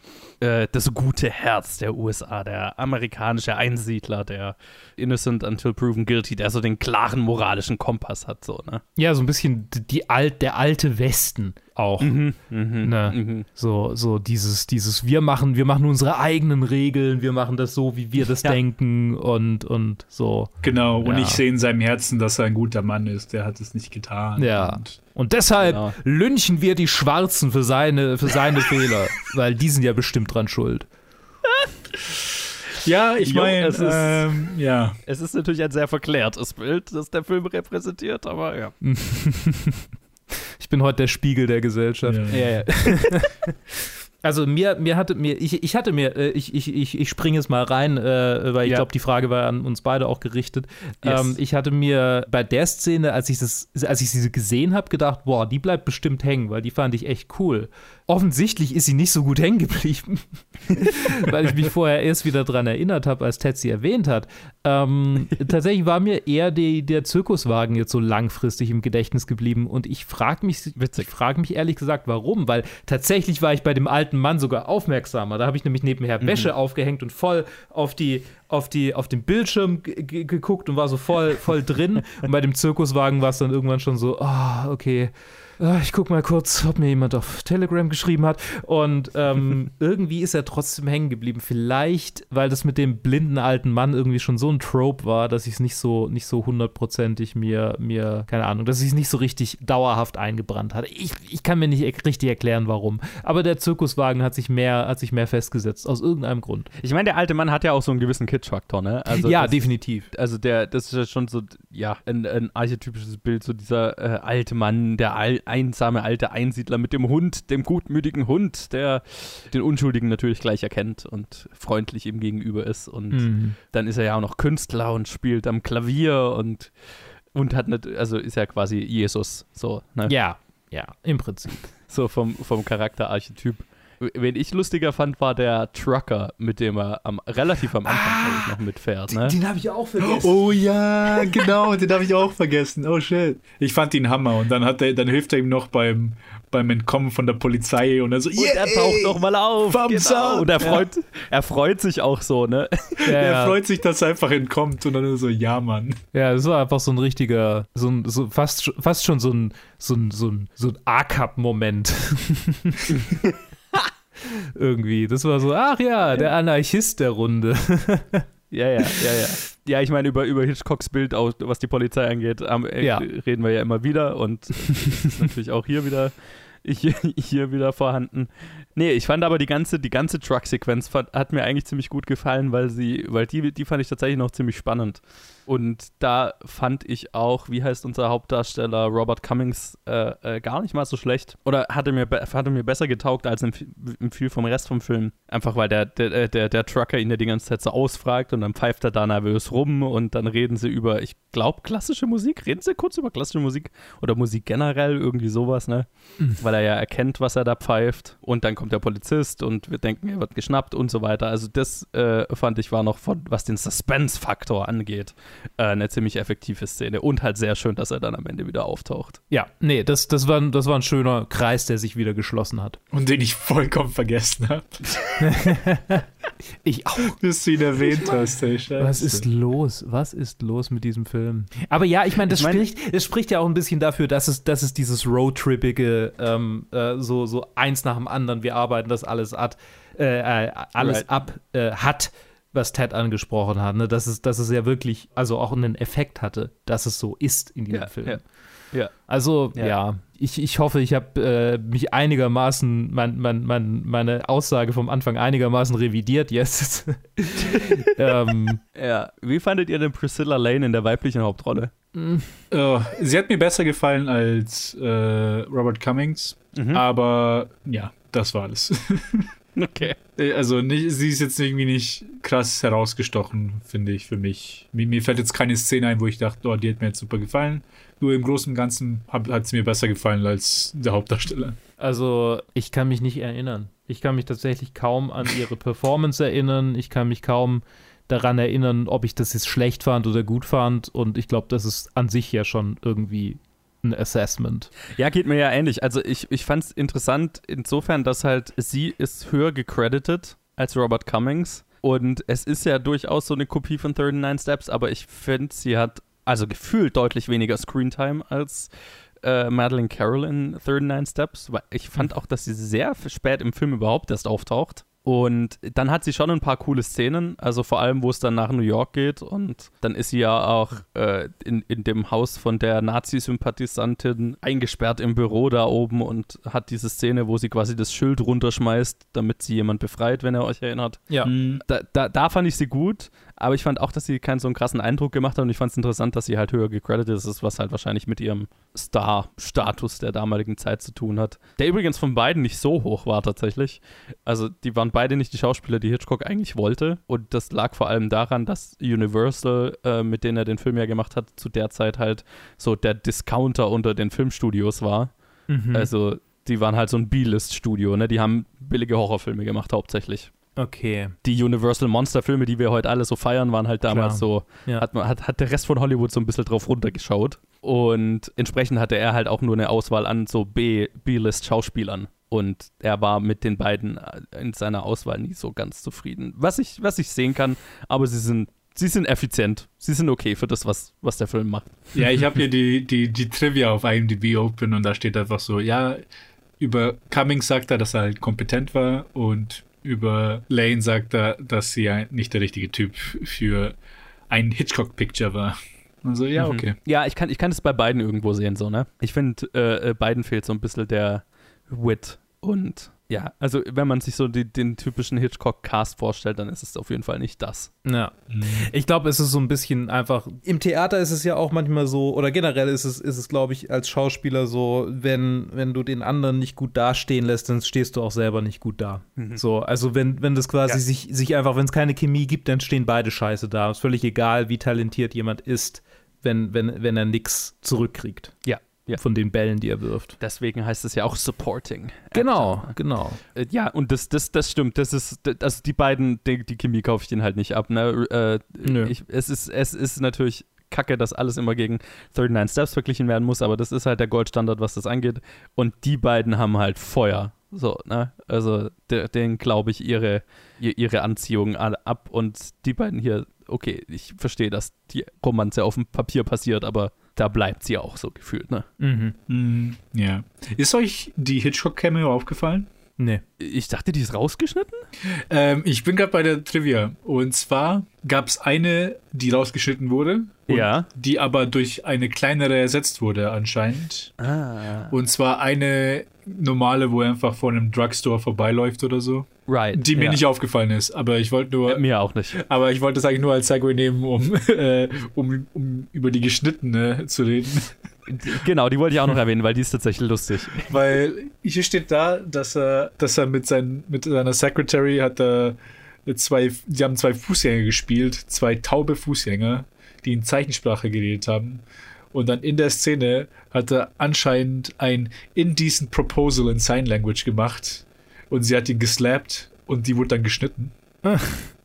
äh, das gute Herz der USA, der amerikanische Einsiedler, der innocent until proven guilty, der so den klaren moralischen Kompass hat, so, ne? ja, so ein bisschen die alt, der alte Westen auch. Mhm, Ne. mhm. So, so dieses, dieses, wir machen, wir machen unsere eigenen Regeln, wir machen das so, wie wir das Ja. denken und, und so. Genau, und Ja. ich sehe in seinem Herzen, dass er ein guter Mann ist, der hat es nicht getan. Ja. Und Und deshalb Genau. lynchen wir die Schwarzen für seine, für seine Fehler, weil die sind ja bestimmt dran schuld. ja, ich meine, es ähm, ja. Es ist natürlich ein sehr verklärtes Bild, das der Film repräsentiert, aber ja. Ich bin heute der Spiegel der Gesellschaft. ja. ja. Also mir, mir hatte mir, ich, ich hatte mir, äh, ich, ich, ich, ich springe jetzt mal rein, äh, weil ich Ja. glaube, die Frage war an uns beide auch gerichtet. Yes. Ähm, ich hatte mir bei der Szene, als ich das, als ich sie gesehen habe, gedacht, boah, die bleibt bestimmt hängen, weil die fand ich echt cool. Offensichtlich ist sie nicht so gut hängen geblieben, weil ich mich vorher erst wieder dran erinnert habe, als Ted sie erwähnt hat. Ähm, tatsächlich war mir eher die, der Zirkuswagen jetzt so langfristig im Gedächtnis geblieben und ich frage mich, Witzig. ich frage mich ehrlich gesagt, warum, weil tatsächlich war ich bei dem alten Mann sogar aufmerksamer. Da habe ich nämlich nebenher Wäsche aufgehängt und voll auf die auf die auf den Bildschirm ge- ge- geguckt und war so voll voll drin und bei dem Zirkuswagen war es dann irgendwann schon so, ah, okay. Ah, Ich guck mal kurz, ob mir jemand auf Telegram geschrieben hat. Und ähm, irgendwie ist er trotzdem hängen geblieben. Vielleicht, weil das mit dem blinden alten Mann irgendwie schon so ein Trope war, dass ich es nicht so, nicht so hundertprozentig mir, mir, keine Ahnung, dass ich es nicht so richtig dauerhaft eingebrannt hatte. Ich, ich kann mir nicht er- richtig erklären, warum. Aber der Zirkuswagen hat sich mehr, hat sich mehr festgesetzt, aus irgendeinem Grund. Ich meine, der alte Mann hat ja auch so einen gewissen Kitsch-Faktor, ne? Also ja, das, definitiv. Also der, das ist ja schon so, ja, ein, ein archetypisches Bild, so dieser äh, alte Mann, der al einsame alte Einsiedler mit dem Hund, dem gutmütigen Hund, der den Unschuldigen natürlich gleich erkennt und freundlich ihm gegenüber ist. Und Mhm. dann ist er ja auch noch Künstler und spielt am Klavier und, und hat nicht, also ist ja quasi Jesus, so, ne? Ja, ja, im Prinzip. So vom, vom Charakterarchetyp. Wen ich lustiger fand, war der Trucker, mit dem er am, relativ am Anfang ich, noch mitfährt. Ne? habe ich auch vergessen. Oh ja, genau, den habe ich auch vergessen. Oh shit. Ich fand ihn Hammer und dann hat er, dann hilft er ihm noch beim, beim Entkommen von der Polizei und er so, Und er taucht noch mal auf. Genau. Und er freut, er freut sich auch so, ne? Ja, Er ja. freut sich, dass er einfach entkommt und dann so, ja, Mann. Ja, das war einfach so ein richtiger, so ein, so fast, sch- fast schon so ein, so ein, so ein, so ein A-Cup-Moment. Irgendwie. Das war so, ach ja, der Anarchist der Runde. Ja, ja, ja, ja. Ja, ich meine, über, über Hitchcocks Bild, auch, was die Polizei angeht, äh, Ja. reden wir ja immer wieder und ist natürlich auch hier wieder, hier, hier wieder vorhanden. Nee, ich fand aber die ganze, die ganze Truck-Sequenz hat mir eigentlich ziemlich gut gefallen, weil sie, weil die, die fand ich tatsächlich noch ziemlich spannend. Und da fand ich auch, wie heißt unser Hauptdarsteller Robert Cummings, äh, äh, gar nicht mal so schlecht. Oder hatte mir, hatte mir besser getaugt als im, im viel vom Rest vom Film. Einfach weil der, der, äh, der, der Trucker ihn ja die ganze Zeit so ausfragt und dann pfeift er da nervös rum und dann reden sie über, ich glaube, klassische Musik. Reden sie kurz über klassische Musik oder Musik generell, irgendwie sowas, ne? Weil er ja erkennt, was er da pfeift. Und dann kommt der Polizist und wir denken, er wird geschnappt und so weiter. Also das äh, fand ich war noch von, was den Suspense-Faktor angeht, äh, eine ziemlich effektive Szene. Und halt sehr schön, dass er dann am Ende wieder auftaucht. Ja, nee, das, das, war, ein- das war ein schöner Kreis, der sich wieder geschlossen hat. Und den ich vollkommen vergessen habe, Ich auch. bis du ihn erwähnt hast. Ey, Scheiße. Was ist los? Was ist los mit diesem Film? Aber ja, ich meine, das, Ich mein- spricht, das spricht ja auch ein bisschen dafür, dass es, dass es dieses Roadtrippige, ähm, äh, so, so eins nach dem anderen, wir arbeiten das alles ab, äh, äh, alles Right. ab äh, hat, was Ted angesprochen hat. Ne? Dass, es, dass es ja wirklich, also auch einen Effekt hatte, dass es so ist in diesem Ja, Film. ja. Ja. Also, ja, Ja. ich, ich hoffe, ich habe äh, mich einigermaßen, mein, mein, mein, meine Aussage vom Anfang einigermaßen revidiert jetzt. ähm, Ja. Wie fandet ihr denn Priscilla Lane in der weiblichen Hauptrolle? Oh, sie hat mir besser gefallen als äh, Robert Cummings, Mhm. aber ja, das war alles. Okay. Äh, also nicht, sie ist jetzt irgendwie nicht krass herausgestochen, finde ich, für mich. Mir, mir fällt jetzt keine Szene ein, wo ich dachte, oh, die hat mir jetzt super gefallen. Nur im Großen und Ganzen hat sie mir besser gefallen als der Hauptdarsteller. Also, ich kann mich nicht erinnern. Ich kann mich tatsächlich kaum an ihre Performance erinnern. Ich kann mich kaum daran erinnern, ob ich das jetzt schlecht fand oder gut fand. Und ich glaube, das ist an sich ja schon irgendwie Assessment. Ja, geht mir ja ähnlich. Also ich, ich fand es interessant insofern, dass halt sie ist höher gecredited als Robert Cummings. Und es ist ja durchaus so eine Kopie von 39 Steps, aber ich finde, sie hat also gefühlt deutlich weniger Screentime als äh, Madeleine Carroll in 39 Steps. Weil ich fand auch, dass sie sehr spät im Film überhaupt erst auftaucht. Und dann hat sie schon ein paar coole Szenen, also vor allem, wo es dann nach New York geht. Und dann ist sie ja auch äh, in, in dem Haus von der Nazi-Sympathisantin eingesperrt im Büro da oben und hat diese Szene, wo sie quasi das Schild runterschmeißt, damit sie jemand befreit, wenn ihr euch erinnert. Ja. Hm, Da, da, da fand ich sie gut, aber ich fand auch, dass sie keinen so einen krassen Eindruck gemacht hat und ich fand es interessant, dass sie halt höher gecredited ist, was halt wahrscheinlich mit ihrem Star-Status der damaligen Zeit zu tun hat. Der übrigens von beiden nicht so hoch war tatsächlich. Also die waren beide nicht die Schauspieler, die Hitchcock eigentlich wollte und das lag vor allem daran, dass Universal, äh, mit denen er den Film ja gemacht hat, zu der Zeit halt so der Discounter unter den Filmstudios war. Mhm. Also die waren halt so ein B-List-Studio, ne? Die haben billige Horrorfilme gemacht hauptsächlich okay. die Universal Monster-Filme, die wir heute alle so feiern, waren halt damals Klar. so, Ja. hat, man, hat, hat der Rest von Hollywood so ein bisschen drauf runtergeschaut. Und entsprechend hatte er halt auch nur eine Auswahl an so B- B-List-Schauspielern. Und er war mit den beiden äh, in seiner Auswahl nie so ganz zufrieden. Was ich, was ich sehen kann, aber sie sind, sie sind effizient. Sie sind okay für das, was, was der Film macht. Ja, ich habe hier die, die, die Trivia auf IMDb open und da steht einfach so, ja, über Cummings sagt er, dass er halt kompetent war und über Lane sagt er, dass sie ja nicht der richtige Typ für ein Hitchcock-Picture war. Also, ja, Mhm. okay. Ja, ich kann, ich kann es bei beiden irgendwo sehen, so, ne? Ich finde, äh, äh, beiden fehlt so ein bisschen der Wit und ja, also wenn man sich so die, den typischen Hitchcock-Cast vorstellt, dann ist es auf jeden Fall nicht das. Ja. Mhm. Ich glaube, es ist so ein bisschen einfach. Im Theater ist es ja auch manchmal so, oder generell ist es, ist es, glaube ich, als Schauspieler so, wenn, wenn du den anderen nicht gut dastehen lässt, dann stehst du auch selber nicht gut da. So, also wenn, wenn das quasi Ja. sich, sich einfach, wenn es keine Chemie gibt, dann stehen beide scheiße da. Ist völlig egal, wie talentiert jemand ist, wenn, wenn, wenn er nichts zurückkriegt. Ja, ja. Von den Bällen, die er wirft. Deswegen heißt es ja auch Supporting. Genau, Actor. genau. Äh, Ja, und das, das, das stimmt. Das ist, das- also die beiden, die, die Chemie kaufe ich denen halt nicht ab. Ne? Äh, ich, es, ist, es ist natürlich kacke, dass alles immer gegen 39 Steps verglichen werden muss, aber das ist halt der Goldstandard, was das angeht. Und die beiden haben halt Feuer. So, ne? Also, de, denen glaube ich ihre, ihr- ihre Anziehung ab. Und die beiden hier, okay, ich verstehe, dass die Romanze auf dem Papier passiert, aber da bleibt sie auch so gefühlt, ne? Mhm. Mhm, ja. Ist euch die Hitchcock-Cameo aufgefallen? Nee. Ich dachte, die ist rausgeschnitten? Ähm, ich bin gerade bei der Trivia. Und zwar gab es eine, die rausgeschnitten wurde. Ja. Die aber durch eine kleinere ersetzt wurde anscheinend. Ah. Und zwar eine normale, wo er einfach vor einem Drugstore vorbeiläuft oder so. Right. Die mir ja. nicht aufgefallen ist. Aber ich wollte nur. Mir auch nicht. Aber ich wollte das eigentlich nur als Segway nehmen, um, äh, um, um über die geschnittene zu reden. Genau, die wollte ich auch noch erwähnen, weil die ist tatsächlich lustig. Weil hier steht da, dass er, dass er mit, sein, mit seiner Secretary hat er zwei, die haben zwei Fußgänger gespielt, zwei taube Fußgänger, die in Zeichensprache geredet haben. Und dann in der Szene hat er anscheinend ein indecent Proposal in Sign Language gemacht. Und sie hat ihn geslappt und die wurde dann geschnitten.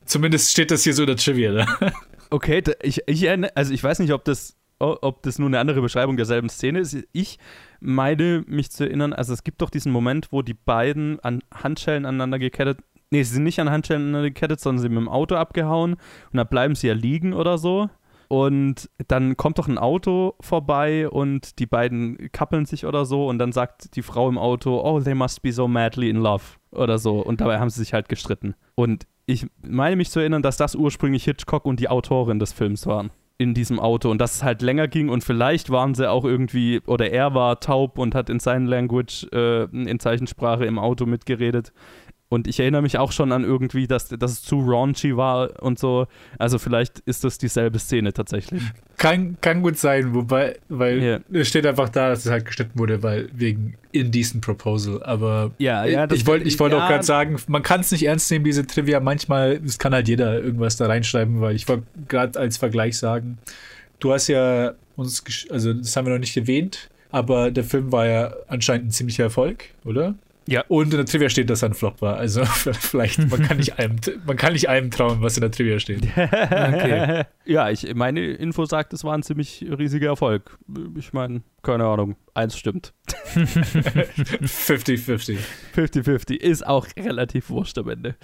Zumindest steht das hier so in der Trivia. Ne? Okay, ich, ich also ich weiß nicht, ob das, ob das nur eine andere Beschreibung derselben Szene ist. Ich meine mich zu erinnern, also es gibt doch diesen Moment, wo die beiden an Handschellen aneinander gekettet, nee, sie sind nicht an Handschellen aneinander gekettet, sondern sie sind mit dem Auto abgehauen und dann bleiben sie ja liegen oder so. Und dann kommt doch ein Auto vorbei und die beiden kappeln sich oder so und dann sagt die Frau im Auto, oh, they must be so madly in love oder so. Und dabei haben sie sich halt gestritten. Und ich meine mich zu erinnern, dass das ursprünglich Hitchcock und die Autorin des Films waren. In diesem Auto und dass es halt länger ging und vielleicht waren sie auch irgendwie, oder er war taub und hat in Sign Language, äh, in Zeichensprache im Auto mitgeredet. Und ich erinnere mich auch schon an irgendwie, dass, dass es zu raunchy war und so. Also vielleicht ist das dieselbe Szene tatsächlich. Kann, kann gut sein, wobei, weil Ja. es steht einfach da, dass es halt geschnitten wurde, weil wegen indecent Proposal. Aber Ja, ja, ich wollte ich wollt ja. auch gerade sagen, man kann es nicht ernst nehmen, diese Trivia. Manchmal, es kann halt jeder irgendwas da reinschreiben, weil ich wollte gerade als Vergleich sagen, du hast ja uns, also das haben wir noch nicht erwähnt, aber der Film war ja anscheinend ein ziemlicher Erfolg, oder? Ja. Und in der Trivia steht, dass er ein Flop war. Also vielleicht, man kann nicht allem, man kann nicht allem trauen, was in der Trivia steht. Okay. Ja, ich, meine Info sagt, es war ein ziemlich riesiger Erfolg. Ich meine, keine Ahnung, eins stimmt. 50-50. 50-50 ist auch relativ wurscht am Ende.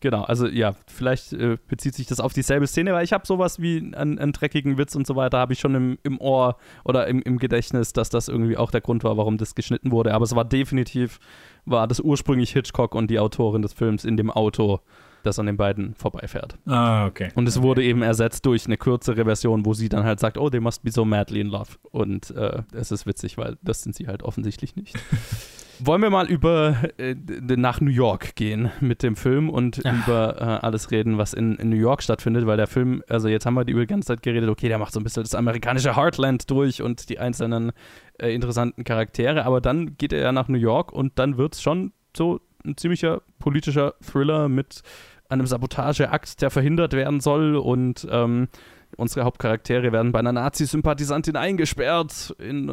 Genau, also ja, vielleicht äh, bezieht sich das auf dieselbe Szene, weil ich habe sowas wie einen, einen dreckigen Witz und so weiter, habe ich schon im, im Ohr oder im, im Gedächtnis, dass das irgendwie auch der Grund war, warum das geschnitten wurde. Aber es war definitiv, war das ursprünglich Hitchcock und die Autorin des Films in dem Auto, das an den beiden vorbeifährt. Ah, okay. Und es wurde eben ersetzt durch eine kürzere Version, wo sie dann halt sagt, oh, they must be so madly in love. Und äh, es ist witzig, weil das sind sie halt offensichtlich nicht. Wollen wir mal über äh, nach New York gehen mit dem Film und über äh, alles reden, was in, in New York stattfindet, weil der Film, also jetzt haben wir die über die ganze Zeit geredet, okay, der macht so ein bisschen das amerikanische Heartland durch und die einzelnen äh, interessanten Charaktere, aber dann geht er ja nach New York und dann wird es schon so ein ziemlicher politischer Thriller mit einem Sabotageakt, der verhindert werden soll und ähm, unsere Hauptcharaktere werden bei einer Nazi-Sympathisantin eingesperrt in, äh,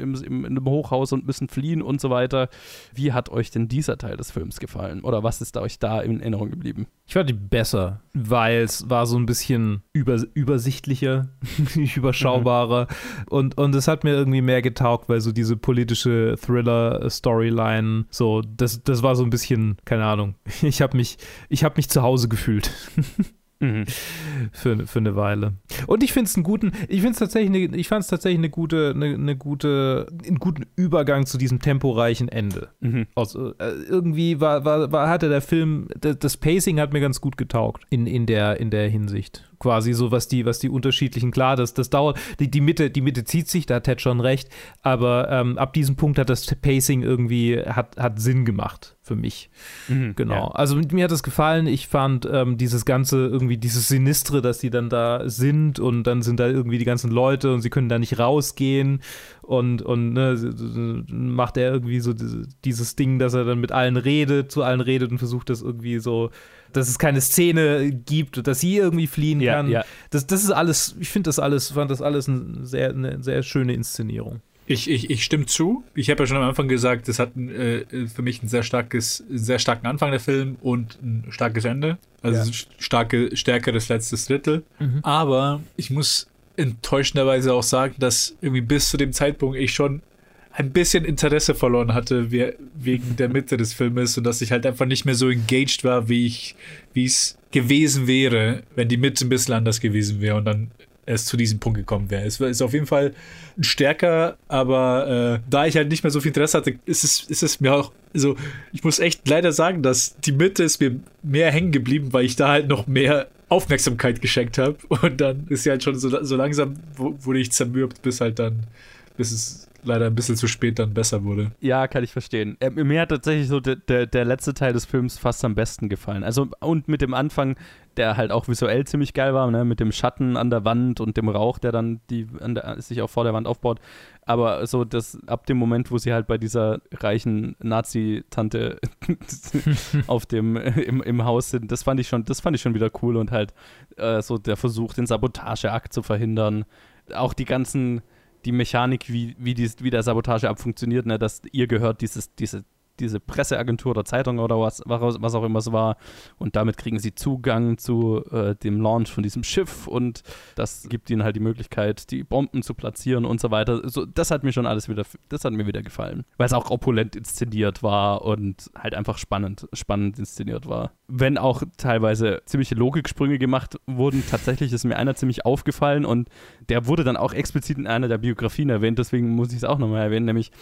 im, im, in einem Hochhaus und müssen fliehen und so weiter. Wie hat euch denn dieser Teil des Films gefallen? Oder was ist euch da in Erinnerung geblieben? Ich fand die besser, weil es war so ein bisschen über, übersichtlicher, überschaubarer und, und es hat mir irgendwie mehr getaugt, weil so diese politische Thriller-Storyline, so, das, das war so ein bisschen, keine Ahnung, ich habe mich, ich habe mich zu Hause gefühlt für, für eine Weile. Und ich finde es einen guten, ich finde es tatsächlich, eine, ich fand es tatsächlich eine gute, eine, eine gute, einen guten Übergang zu diesem temporeichen Ende. Mhm. Aus, äh, irgendwie war, war, war, hatte der Film, das, das Pacing hat mir ganz gut getaugt in, in, der, in der Hinsicht. Quasi so, was die, was die unterschiedlichen, klar, das, das dauert, die, die, Mitte, die Mitte zieht sich, da hat Ted schon recht, aber ähm, ab diesem Punkt hat das Pacing irgendwie, hat, hat Sinn gemacht für mich. Mhm. Genau. Ja. Also mir hat das gefallen. Ich fand ähm, dieses ganze, irgendwie dieses Sinistre, dass die dann da sind und dann sind da irgendwie die ganzen Leute und sie können da nicht rausgehen und, und ne, macht er irgendwie so diese- dieses Ding, dass er dann mit allen redet, zu allen redet und versucht das irgendwie so, dass es keine Szene gibt, dass sie irgendwie fliehen Ja, kann. ja. Das, das ist alles, ich finde das alles, fand das alles ein sehr, eine sehr schöne Inszenierung. Ich, ich, ich stimme zu. Ich habe ja schon am Anfang gesagt, das hat äh, für mich ein sehr starkes, sehr starken Anfang der Film und ein starkes Ende. Also Ja. st- starke, stärkeres letztes Drittel. Mhm. Aber ich muss enttäuschenderweise auch sagen, dass irgendwie bis zu dem Zeitpunkt ich schon ein bisschen Interesse verloren hatte we wegen der Mitte des Filmes und dass ich halt einfach nicht mehr so engaged war, wie ich, wie es gewesen wäre, wenn die Mitte ein bisschen anders gewesen wäre. Und dann es zu diesem Punkt gekommen wäre. Es ist auf jeden Fall stärker, aber äh, da ich halt nicht mehr so viel Interesse hatte, ist es, ist es mir auch, also ich muss echt leider sagen, dass die Mitte ist mir mehr hängen geblieben, weil ich da halt noch mehr Aufmerksamkeit geschenkt habe. Und dann ist sie halt schon so, so langsam wurde ich zermürbt, bis halt dann, bis es leider ein bisschen zu spät dann besser wurde. Ja, kann ich verstehen. Äh, mir hat tatsächlich so der, der, der letzte Teil des Films fast am besten gefallen. Also, und mit dem Anfang, der halt auch visuell ziemlich geil war, ne? mit dem Schatten an der Wand und dem Rauch, der dann die, der, sich auch vor der Wand aufbaut. Aber so das ab dem Moment, wo sie halt bei dieser reichen Nazi-Tante auf dem im, im Haus sind, das fand ich schon, das fand ich schon wieder cool und halt äh, so der Versuch, den Sabotageakt zu verhindern. Auch die ganzen die Mechanik, wie, wie, dies, wie der Sabotageakt funktioniert, ne, dass ihr gehört dieses, diese diese Presseagentur oder Zeitung oder was, was auch immer es war. Und damit kriegen sie Zugang zu äh, dem Launch von diesem Schiff und das gibt ihnen halt die Möglichkeit, die Bomben zu platzieren und so weiter. So, das hat mir schon alles wieder, das hat mir wieder gefallen. Weil es auch opulent inszeniert war und halt einfach spannend, spannend inszeniert war. Wenn auch teilweise ziemliche Logiksprünge gemacht wurden, tatsächlich ist mir einer ziemlich aufgefallen und der wurde dann auch explizit in einer der Biografien erwähnt, deswegen muss ich es auch nochmal erwähnen, nämlich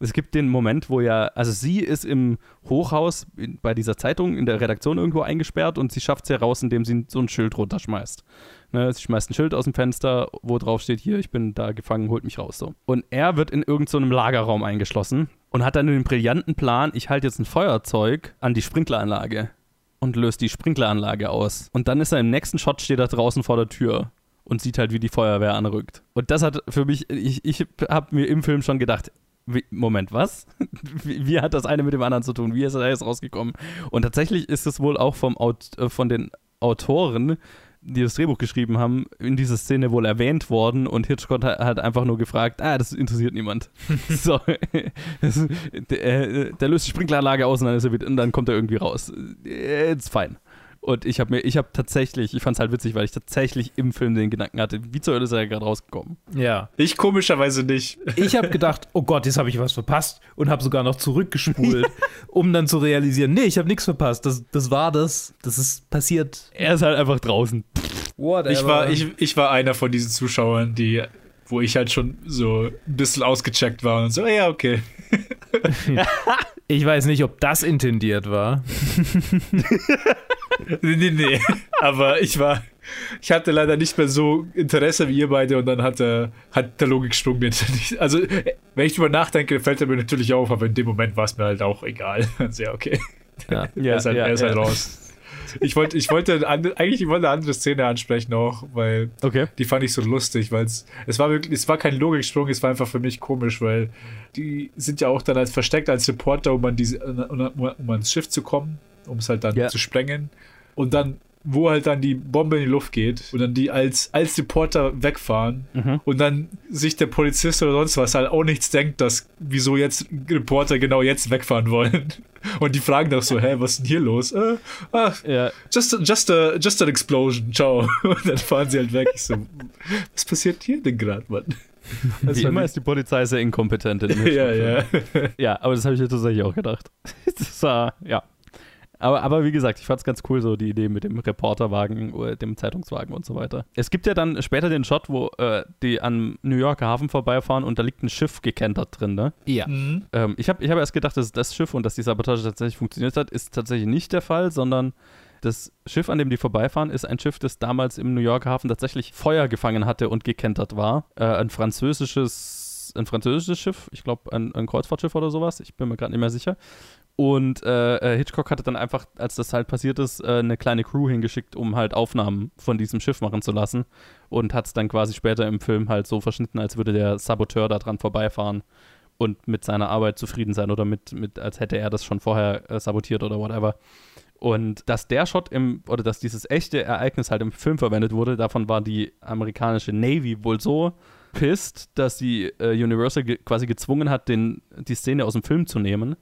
es gibt den Moment, wo ja, also sie ist im Hochhaus bei dieser Zeitung in der Redaktion irgendwo eingesperrt und sie schafft es heraus, indem sie so ein Schild runterschmeißt. Ne, sie schmeißt ein Schild aus dem Fenster, wo drauf steht, hier, ich bin da gefangen, holt mich raus. So. Und er wird in irgendeinem so Lagerraum eingeschlossen und hat dann den brillanten Plan, ich halte jetzt ein Feuerzeug an die Sprinkleranlage und löst die Sprinkleranlage aus. Und dann ist er im nächsten Shot, steht er draußen vor der Tür und sieht halt, wie die Feuerwehr anrückt. Und das hat für mich, ich, ich habe mir im Film schon gedacht, Moment, was? Wie, wie, hat das eine mit dem anderen zu tun? Wie ist er jetzt rausgekommen? Und tatsächlich ist es wohl auch vom Aut äh, von den Autoren, die das Drehbuch geschrieben haben, in dieser Szene wohl erwähnt worden und Hitchcock hat einfach nur gefragt, ah, das interessiert niemand. so, das, der, äh, der, löst die Sprinkleranlage aus und dann, er, und dann kommt er irgendwie raus. It's fine. Und ich habe mir, ich habe tatsächlich, ich fand es halt witzig, weil ich tatsächlich im Film den Gedanken hatte, wie zur Hölle ist er gerade rausgekommen? Ja. Ich komischerweise nicht. Ich habe gedacht, oh Gott, jetzt habe ich was verpasst und habe sogar noch zurückgespult, um dann zu realisieren, nee, ich habe nichts verpasst. Das, das war das. Das ist passiert. Er ist halt einfach draußen. Whatever. Ich war, ich, ich war einer von diesen Zuschauern, die wo ich halt schon so ein bisschen ausgecheckt war und so, ja, okay. ich weiß nicht, ob das intendiert war. nee, nee, nee. Aber ich war, ich hatte leider nicht mehr so Interesse wie ihr beide und dann hat, äh, hat der Logiksprung mir nicht. Also, wenn ich drüber nachdenke, fällt er mir natürlich auf, aber in dem Moment war es mir halt auch egal. Also, ja, okay. Ja, er ist halt, ja, er ist halt ja. raus. Ich wollte, ich wollte eigentlich ich wollte eine andere Szene ansprechen auch, weil okay. die fand ich so lustig, weil es, es war wirklich, es war kein Logiksprung, es war einfach für mich komisch, weil die sind ja auch dann als versteckt als Reporter, um an diese, um, um ans Schiff zu kommen um es halt dann yeah. zu sprengen. Und dann, wo halt dann die Bombe in die Luft geht und dann die als, als Reporter wegfahren mhm. und dann sich der Polizist oder sonst was halt auch nichts denkt, dass wieso jetzt Reporter genau jetzt wegfahren wollen. Und die fragen doch so, hä, was ist denn hier los? Äh, ach, yeah. just, just, a, just an explosion, ciao. Und dann fahren sie halt weg. Ich so, was passiert hier denn gerade, Mann? Wie immer ist die Polizei sehr inkompetent. In ja, ja. ja, aber das habe ich mir tatsächlich auch gedacht. Das war, ja. Aber, aber wie gesagt, ich fand es ganz cool, so die Idee mit dem Reporterwagen, oder dem Zeitungswagen und so weiter. Es gibt ja dann später den Shot, wo äh, die am New Yorker Hafen vorbeifahren und da liegt ein Schiff gekentert drin, ne? Ja. Mhm. Ähm, ich habe ich hab erst gedacht, dass das Schiff und dass die Sabotage tatsächlich funktioniert hat, ist tatsächlich nicht der Fall, sondern das Schiff, an dem die vorbeifahren, ist ein Schiff, das damals im New Yorker Hafen tatsächlich Feuer gefangen hatte und gekentert war. Äh, ein französisches, ein französisches Schiff, ich glaube ein, ein Kreuzfahrtschiff oder sowas, ich bin mir gerade nicht mehr sicher. Und äh, äh, Hitchcock hatte dann einfach, als das halt passiert ist, äh, eine kleine Crew hingeschickt, um halt Aufnahmen von diesem Schiff machen zu lassen. Und hat es dann quasi später im Film halt so verschnitten, als würde der Saboteur da dran vorbeifahren und mit seiner Arbeit zufrieden sein oder mit, mit als hätte er das schon vorher äh, sabotiert oder whatever. Und dass der Shot im, oder dass dieses echte Ereignis halt im Film verwendet wurde, davon war die amerikanische Navy wohl so pisst, dass sie äh, Universal ge quasi gezwungen hat, den, die Szene aus dem Film zu nehmen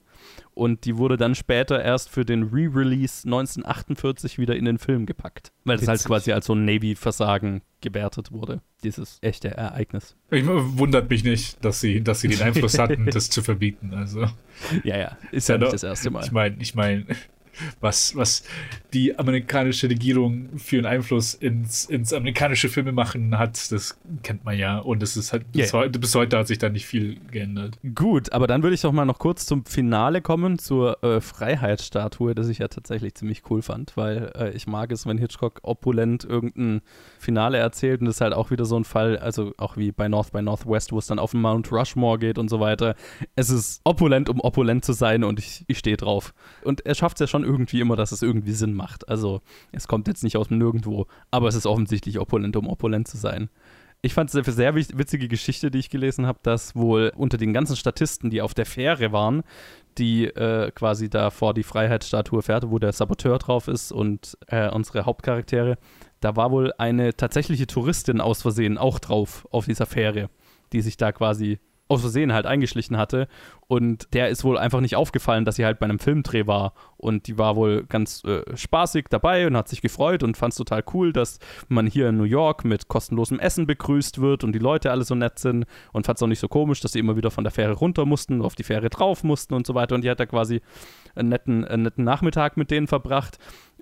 und die wurde dann später erst für den Re-Release 1948 wieder in den Film gepackt, weil das halt quasi als so ein Navy-Versagen gewertet wurde, dieses echte Ereignis. Ich, wundert mich nicht, dass sie, dass sie den Einfluss hatten, das zu verbieten. Also ja, ja, ist ja, ja nicht das erste Mal. Ich meine, ich meine, was, was die amerikanische Regierung für einen Einfluss ins, ins amerikanische Filmemachen hat, das kennt man ja. Und es ist halt bis, Yeah. heute, bis heute hat sich da nicht viel geändert. Gut, aber dann würde ich doch mal noch kurz zum Finale kommen, zur äh, Freiheitsstatue, das ich ja tatsächlich ziemlich cool fand, weil äh, ich mag es, wenn Hitchcock opulent irgendein Finale erzählt und das ist halt auch wieder so ein Fall, also auch wie bei North by Northwest, wo es dann auf den Mount Rushmore geht und so weiter. Es ist opulent, um opulent zu sein und ich, ich stehe drauf. Und er schafft es ja schon irgendwie immer, dass es irgendwie Sinn macht. Also es kommt jetzt nicht aus dem Nirgendwo, aber es ist offensichtlich opulent, um opulent zu sein. Ich fand es eine sehr witzige Geschichte, die ich gelesen habe, dass wohl unter den ganzen Statisten, die auf der Fähre waren, die äh, quasi da vor die Freiheitsstatue fährt, wo der Saboteur drauf ist und äh, unsere Hauptcharaktere, da war wohl eine tatsächliche Touristin aus Versehen auch drauf auf dieser Fähre, die sich da quasi aus Versehen halt eingeschlichen hatte. Und der ist wohl einfach nicht aufgefallen, dass sie halt bei einem Filmdreh war. Und die war wohl ganz äh, spaßig dabei und hat sich gefreut und fand es total cool, dass man hier in New York mit kostenlosem Essen begrüßt wird und die Leute alle so nett sind. Und fand es auch nicht so komisch, dass sie immer wieder von der Fähre runter mussten, auf die Fähre drauf mussten und so weiter. Und die hat da quasi einen netten, einen netten Nachmittag mit denen verbracht.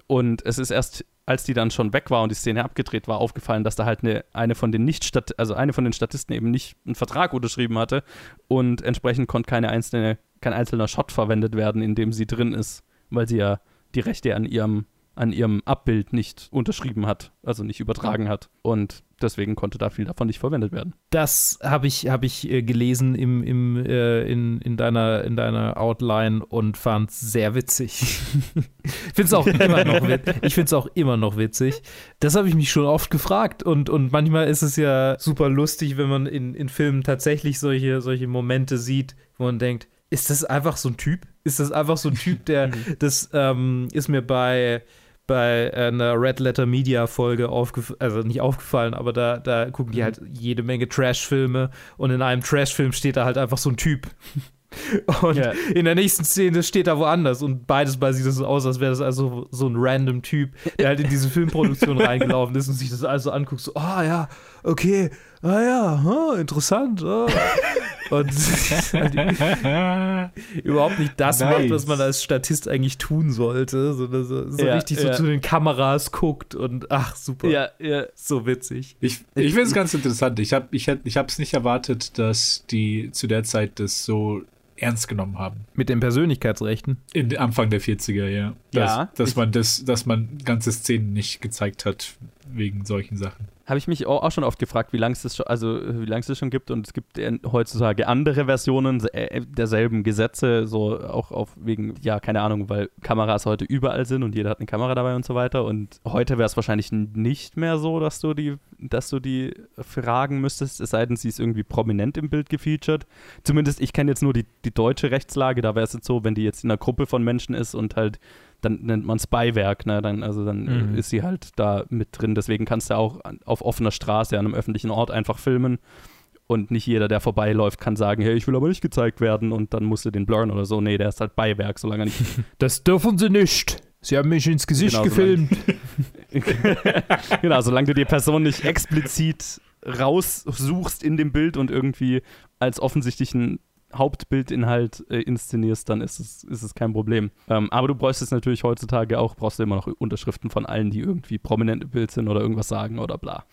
Und es ist erst, als die dann schon weg war und die Szene abgedreht war, aufgefallen, dass da halt eine, eine von den nicht also eine von den Statisten eben nicht einen Vertrag unterschrieben hatte und entsprechend konnte keine einzelne, kein einzelner Shot verwendet werden, in dem sie drin ist, weil sie ja die Rechte an ihrem an ihrem Abbild nicht unterschrieben hat, also nicht übertragen hat. Und deswegen konnte da viel davon nicht verwendet werden. Das habe ich, hab ich äh, gelesen im, im, äh, in, in, deiner, in deiner Outline und fand es sehr witzig. ich finde es auch, immer noch ich find's auch immer noch witzig. Das habe ich mich schon oft gefragt. Und, und manchmal ist es ja super lustig, wenn man in, in Filmen tatsächlich solche, solche Momente sieht, wo man denkt, ist das einfach so ein Typ? Ist das einfach so ein Typ, der, das ähm, ist mir bei bei einer Red Letter Media Folge aufgefallen, also nicht aufgefallen, aber da, da gucken die halt jede Menge Trash-Filme und in einem Trash-Film steht da halt einfach so ein Typ. Und Ja. in der nächsten Szene steht er woanders und beides Mal sieht es so aus, als wäre das also so ein random Typ, der halt in diese Filmproduktion reingelaufen ist und sich das also anguckt, so, ah ja, okay, ah ja, ah, interessant, ah. Und überhaupt nicht das macht, Nice. was man als Statist eigentlich tun sollte, sondern so, so Ja, richtig so ja. zu den Kameras guckt und ach, super, ja. so witzig. Ich, ich finde es ganz interessant. Ich habe ich, ich es nicht erwartet, dass die zu der Zeit das so ernst genommen haben. Mit den Persönlichkeitsrechten. In Anfang der 40er, ja. Dass, Ja, dass man das, dass man ganze Szenen nicht gezeigt hat wegen solchen Sachen. Habe ich mich auch, schon oft gefragt, wie lange es das schon, also wie lange es schon gibt und es gibt heutzutage andere Versionen äh, derselben Gesetze, so auch auf wegen, ja, keine Ahnung, weil Kameras heute überall sind und jeder hat eine Kamera dabei und so weiter. Und heute wäre es wahrscheinlich nicht mehr so, dass du die, dass du die fragen müsstest, es sei denn, sie ist irgendwie prominent im Bild gefeatured. Zumindest, ich kenne jetzt nur die, die deutsche Rechtslage, da wäre es jetzt so, wenn die jetzt in einer Gruppe von Menschen ist und halt dann nennt man es Beiwerk, ne? Dann, also dann Mhm. ist sie halt da mit drin. Deswegen kannst du auch auf offener Straße an einem öffentlichen Ort einfach filmen. Und nicht jeder, der vorbeiläuft, kann sagen, hey, ich will aber nicht gezeigt werden und dann musst du den blurren oder so. Nee, der ist halt Beiwerk, solange er nicht. Das dürfen sie nicht. Sie haben mich ins Gesicht Genau, gefilmt. genau, solange du die Person nicht explizit raussuchst in dem Bild und irgendwie als offensichtlichen Hauptbildinhalt äh, inszenierst, dann ist es, ist es kein Problem. Ähm, aber du bräuchtest natürlich heutzutage auch, brauchst du immer noch Unterschriften von allen, die irgendwie prominent im Bild sind oder irgendwas sagen oder bla.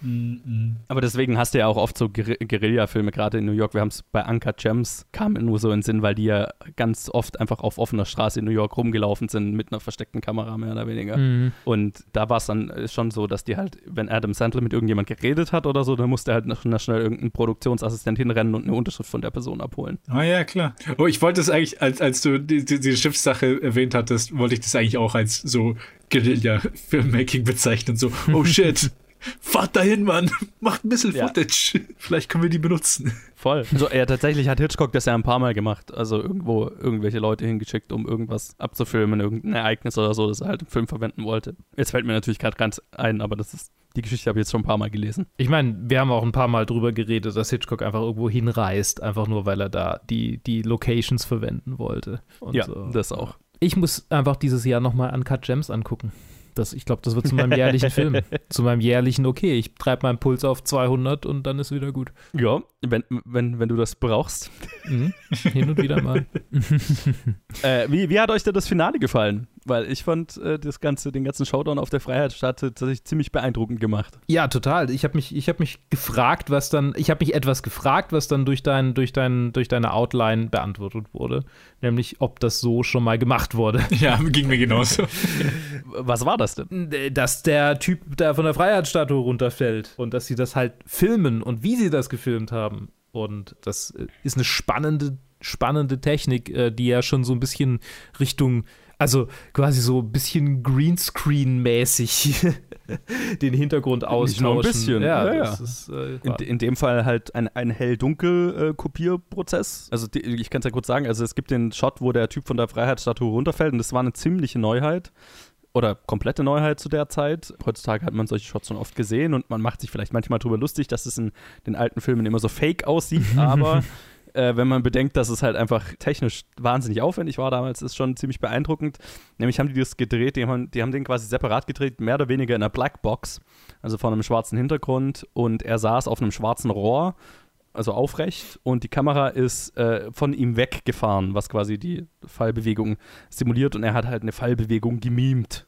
Aber deswegen hast du ja auch oft so Guer Guerilla-Filme, gerade in New York. Wir haben es bei Uncut Gems, kam mir nur so in den Sinn, weil die ja ganz oft einfach auf offener Straße in New York rumgelaufen sind mit einer versteckten Kamera, mehr oder weniger. Mhm. Und da war es dann äh, schon so, dass die halt, wenn Adam Sandler mit irgendjemand geredet hat oder so, dann musste er halt schnell irgendein Produktionsassistent hinrennen und eine Unterschrift von der Person abholen. Ah ja, klar. Oh, ich wollte es eigentlich, als, als du die, die, die Schiffssache erwähnt hattest, wollte ich das eigentlich auch als so Guerilla-Filmmaking bezeichnen. So, oh shit, fahrt dahin, Mann, macht ein bisschen Ja. Footage. Vielleicht können wir die benutzen. Voll. Also ja, tatsächlich hat Hitchcock das ja ein paar Mal gemacht. Also irgendwo irgendwelche Leute hingeschickt, um irgendwas abzufilmen, irgendein Ereignis oder so, das er halt im Film verwenden wollte. Jetzt fällt mir natürlich gerade ganz ein, aber das ist, die Geschichte habe ich jetzt schon ein paar Mal gelesen. Ich meine, wir haben auch ein paar Mal drüber geredet, dass Hitchcock einfach irgendwo hinreist, einfach nur, weil er da die, die Locations verwenden wollte. Und ja, so. das auch. Ich muss einfach dieses Jahr nochmal Uncut Gems angucken. Das, ich glaube, das wird zu meinem jährlichen Film. zu meinem jährlichen, okay, ich treibe meinen Puls auf 200 und dann ist wieder gut. Ja, Wenn, wenn, wenn du das brauchst. Mhm. Hin und wieder mal. Äh, wie, wie hat euch denn das Finale gefallen? Weil ich fand äh, das ganze, den ganzen Showdown auf der Freiheitsstadt tatsächlich ziemlich beeindruckend gemacht. Ja, total. Ich habe mich, ich hab mich gefragt, was dann, ich habe mich etwas gefragt, was dann durch, dein, durch, dein, durch deine Outline beantwortet wurde. Nämlich, ob das so schon mal gemacht wurde. Ja, ging mir genauso. Was war das denn? Dass der Typ da von der Freiheitsstatue runterfällt und dass sie das halt filmen und wie sie das gefilmt haben. Und das äh, ist eine spannende, spannende Technik, äh, die ja schon so ein bisschen Richtung, also quasi so ein bisschen Greenscreen-mäßig den Hintergrund austauschen. nur ein bisschen. Ja, Ja, ja. ist äh, In, in dem Fall halt ein, ein Hell-Dunkel-Kopierprozess. Also die, ich kann es ja kurz sagen, also es gibt den Shot, wo der Typ von der Freiheitsstatue runterfällt und das war eine ziemliche Neuheit. Oder komplette Neuheit zu der Zeit. Heutzutage hat man solche Shots schon oft gesehen und man macht sich vielleicht manchmal darüber lustig, dass es in den alten Filmen immer so fake aussieht, aber äh, wenn man bedenkt, dass es halt einfach technisch wahnsinnig aufwendig war damals, ist schon ziemlich beeindruckend. Nämlich haben die das gedreht, die haben, die haben den quasi separat gedreht, mehr oder weniger in einer Blackbox, also vor einem schwarzen Hintergrund und er saß auf einem schwarzen Rohr, also aufrecht und die Kamera ist äh, von ihm weggefahren, was quasi die Fallbewegung simuliert und er hat halt eine Fallbewegung gemimt.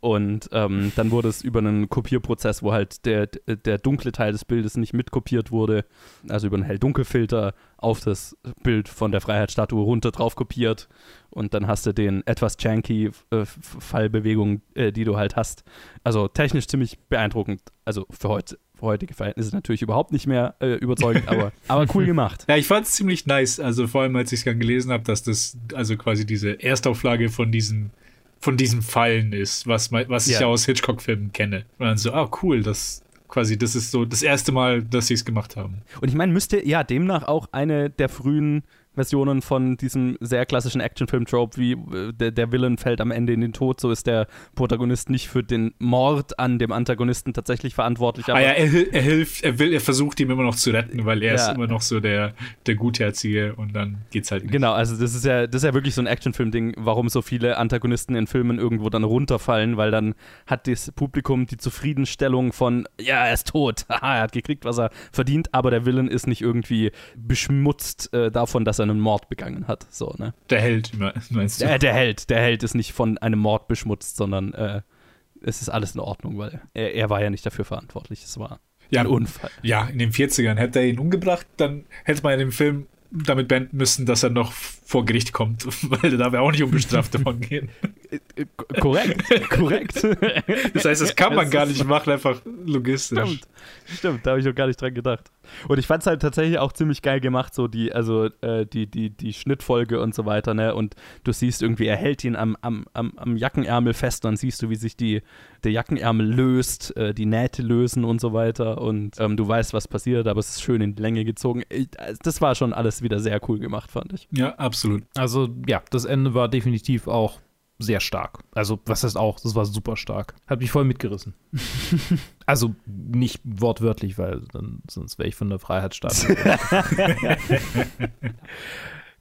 Und ähm, dann wurde es über einen Kopierprozess, wo halt der, der dunkle Teil des Bildes nicht mitkopiert wurde, also über einen Hell-Dunkel-Filter auf das Bild von der Freiheitsstatue runter drauf kopiert. Und dann hast du den etwas janky äh, Fallbewegung, äh, die du halt hast. Also technisch ziemlich beeindruckend. Also für heute. Für heutige Verhältnisse natürlich überhaupt nicht mehr äh, überzeugend, aber, aber cool gemacht. Ja, ich fand es ziemlich nice. Also vor allem, als ich es dann gelesen habe, dass das also quasi diese Erstauflage von diesen von diesen Fallen ist, was, was ich Ja. ja aus Hitchcock-Filmen kenne. Und dann so, ah, cool, das quasi, das ist so das erste Mal, dass sie es gemacht haben. Und ich meine, müsste ja demnach auch eine der frühen Versionen von diesem sehr klassischen Actionfilm-Trope, wie äh, der, der Villain fällt am Ende in den Tod, so ist der Protagonist nicht für den Mord an dem Antagonisten tatsächlich verantwortlich. ah ja, er, er hilft, er will, er versucht ihm immer noch zu retten, weil er Ja. ist immer noch so der, der Gutherzige und dann geht's halt nicht. Genau, also das ist ja, das ist ja wirklich so ein Actionfilm-Ding, warum so viele Antagonisten in Filmen irgendwo dann runterfallen, weil dann hat das Publikum die Zufriedenstellung von, ja, er ist tot, er hat gekriegt, was er verdient, aber der Villain ist nicht irgendwie beschmutzt äh, davon, dass er einen Mord begangen hat. So, ne? Der Held, meinst du? Der, der Held, der Held ist nicht von einem Mord beschmutzt, sondern äh, es ist alles in Ordnung, weil er, er war ja nicht dafür verantwortlich. Es war Ja, ein Unfall. Ja, in den 40ern hätte er ihn umgebracht, dann hätte man in dem Film damit beenden müssen, dass er noch vor Gericht kommt, weil er darf ja auch nicht unbestraft davon gehen. Äh, äh, korrekt, korrekt. Das heißt, das kann man gar nicht machen, einfach logistisch. Stimmt, stimmt, da habe ich noch gar nicht dran gedacht. Und ich fand es halt tatsächlich auch ziemlich geil gemacht, so die, also äh, die, die, die Schnittfolge und so weiter, ne? Und du siehst irgendwie, er hält ihn am, am, am, am Jackenärmel fest, dann siehst du, wie sich die, der Jackenärmel löst, äh, die Nähte lösen und so weiter. Und ähm, du weißt, was passiert, aber es ist schön in die Länge gezogen. Ich, das war schon alles wieder sehr cool gemacht, fand ich. Ja, absolut. Also ja, das Ende war definitiv auch sehr stark. Also was heißt auch, das war super stark. Hat mich voll mitgerissen. also nicht wortwörtlich, weil dann, sonst wäre ich von der Freiheitsstadt.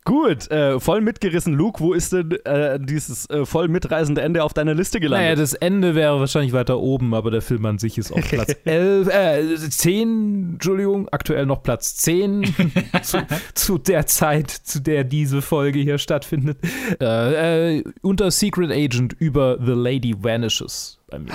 Gut, äh, voll mitgerissen, Luke, wo ist denn äh, dieses äh, voll mitreisende Ende auf deiner Liste naja, gelandet? das Ende wäre wahrscheinlich weiter oben, aber der Film an sich ist auf Platz 11, äh, 10, Entschuldigung, aktuell noch Platz 10 zu, zu der Zeit, zu der diese Folge hier stattfindet. Äh, äh, unter Secret Agent über The Lady Vanishes bei mir.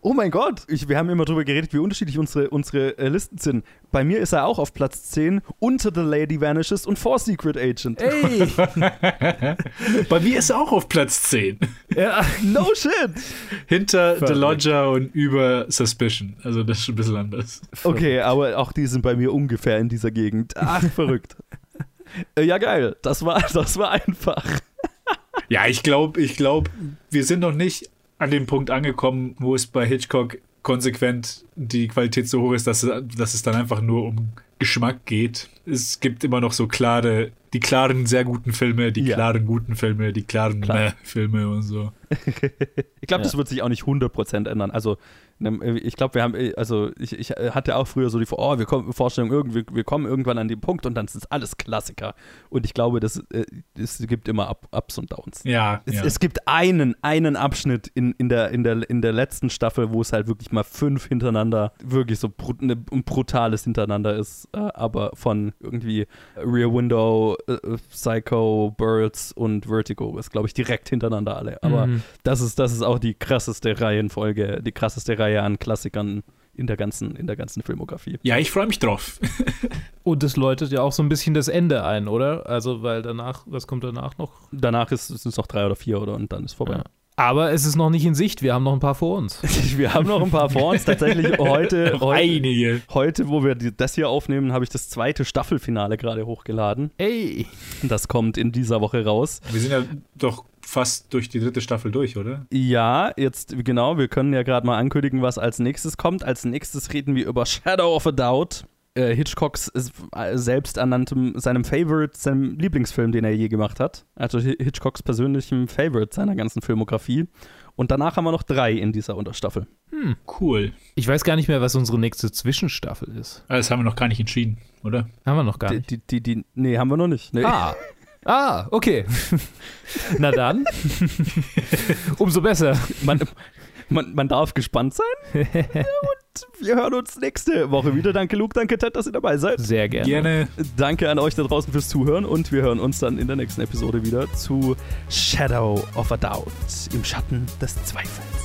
Oh mein Gott, ich, wir haben immer darüber geredet, wie unterschiedlich unsere, unsere äh, Listen sind. Bei mir ist er auch auf Platz 10, unter The Lady Vanishes und vor Secret Agent. Ey! Bei mir ist er auch auf Platz 10. ja. No shit! Hinter The Verrückt. Lodger und über Suspicion. Also das ist schon ein bisschen anders. Okay, aber auch die sind bei mir ungefähr in dieser Gegend. Ach, verrückt. Äh, ja, geil. Das war, das war einfach. Ja, ich glaube, ich glaube, wir sind noch nicht an dem Punkt angekommen, wo es bei Hitchcock konsequent die Qualität so hoch ist, dass, es- dass es dann einfach nur um Geschmack geht. Es gibt immer noch so klare, die klaren, sehr guten Filme, die Ja. klaren, guten Filme, die klaren Klar. Filme und so. Ich glaube, das wird sich auch nicht 100% ändern. Also, ne, ich glaube, wir haben, also ich, ich hatte auch früher so die oh, wir kommen, Vorstellung, irgendwie, wir kommen irgendwann an den Punkt und dann ist alles Klassiker. Und ich glaube, das, äh, es gibt immer Up, Ups und Downs. Ja, Es, ja. es gibt einen, einen Abschnitt in, in, der, in, der, in der letzten Staffel, wo es halt wirklich mal fünf hintereinander, wirklich so brut, ne, ein brutales hintereinander ist, äh, aber von irgendwie Rear Window, äh, Psycho, Birds und Vertigo ist, glaube ich, direkt hintereinander alle. Aber Mhm. Das, ist, das ist auch die krasseste Reihenfolge, die krasseste Reihe an Klassikern in der ganzen, in der ganzen Filmografie. ja, ich freue mich drauf. Und das läutet ja auch so ein bisschen das Ende ein, oder? Also, weil danach, was kommt danach noch? Danach ist es noch drei oder vier oder und dann ist vorbei. Ja. Aber es ist noch nicht in Sicht, wir haben noch ein paar vor uns. Wir haben noch ein paar vor uns. Tatsächlich heute, heute, einige. Heute, wo wir das hier aufnehmen, habe ich das zweite Staffelfinale gerade hochgeladen. Ey! Das kommt in dieser Woche raus. Wir sind ja doch fast durch die dritte Staffel durch, oder? Ja, jetzt genau, wir können ja gerade mal ankündigen, was als nächstes kommt. Als nächstes reden wir über Shadow of a Doubt. Äh, Hitchcocks äh, selbsternanntem, seinem Favorite, seinem Lieblingsfilm, den er je gemacht hat. Also Hi- Hitchcocks persönlichem Favorite seiner ganzen Filmografie. Und danach haben wir noch drei in dieser Unterstaffel. Cool. Ich weiß gar nicht mehr, was unsere nächste Zwischenstaffel ist. Ah, Das haben wir noch gar nicht entschieden, oder? Haben wir noch gar Die, nicht. die, die, die, nee, haben wir noch nicht. Nee. Ah. Ah, okay. Na dann. Umso besser. man, man, man darf gespannt sein. Und wir hören uns nächste Woche wieder. Danke, Luke. Danke, Ted, dass ihr dabei seid. Sehr gerne. Gerne. Danke an euch da draußen fürs Zuhören und wir hören uns dann in der nächsten Episode wieder zu Shadow of a Doubt im Schatten des Zweifels.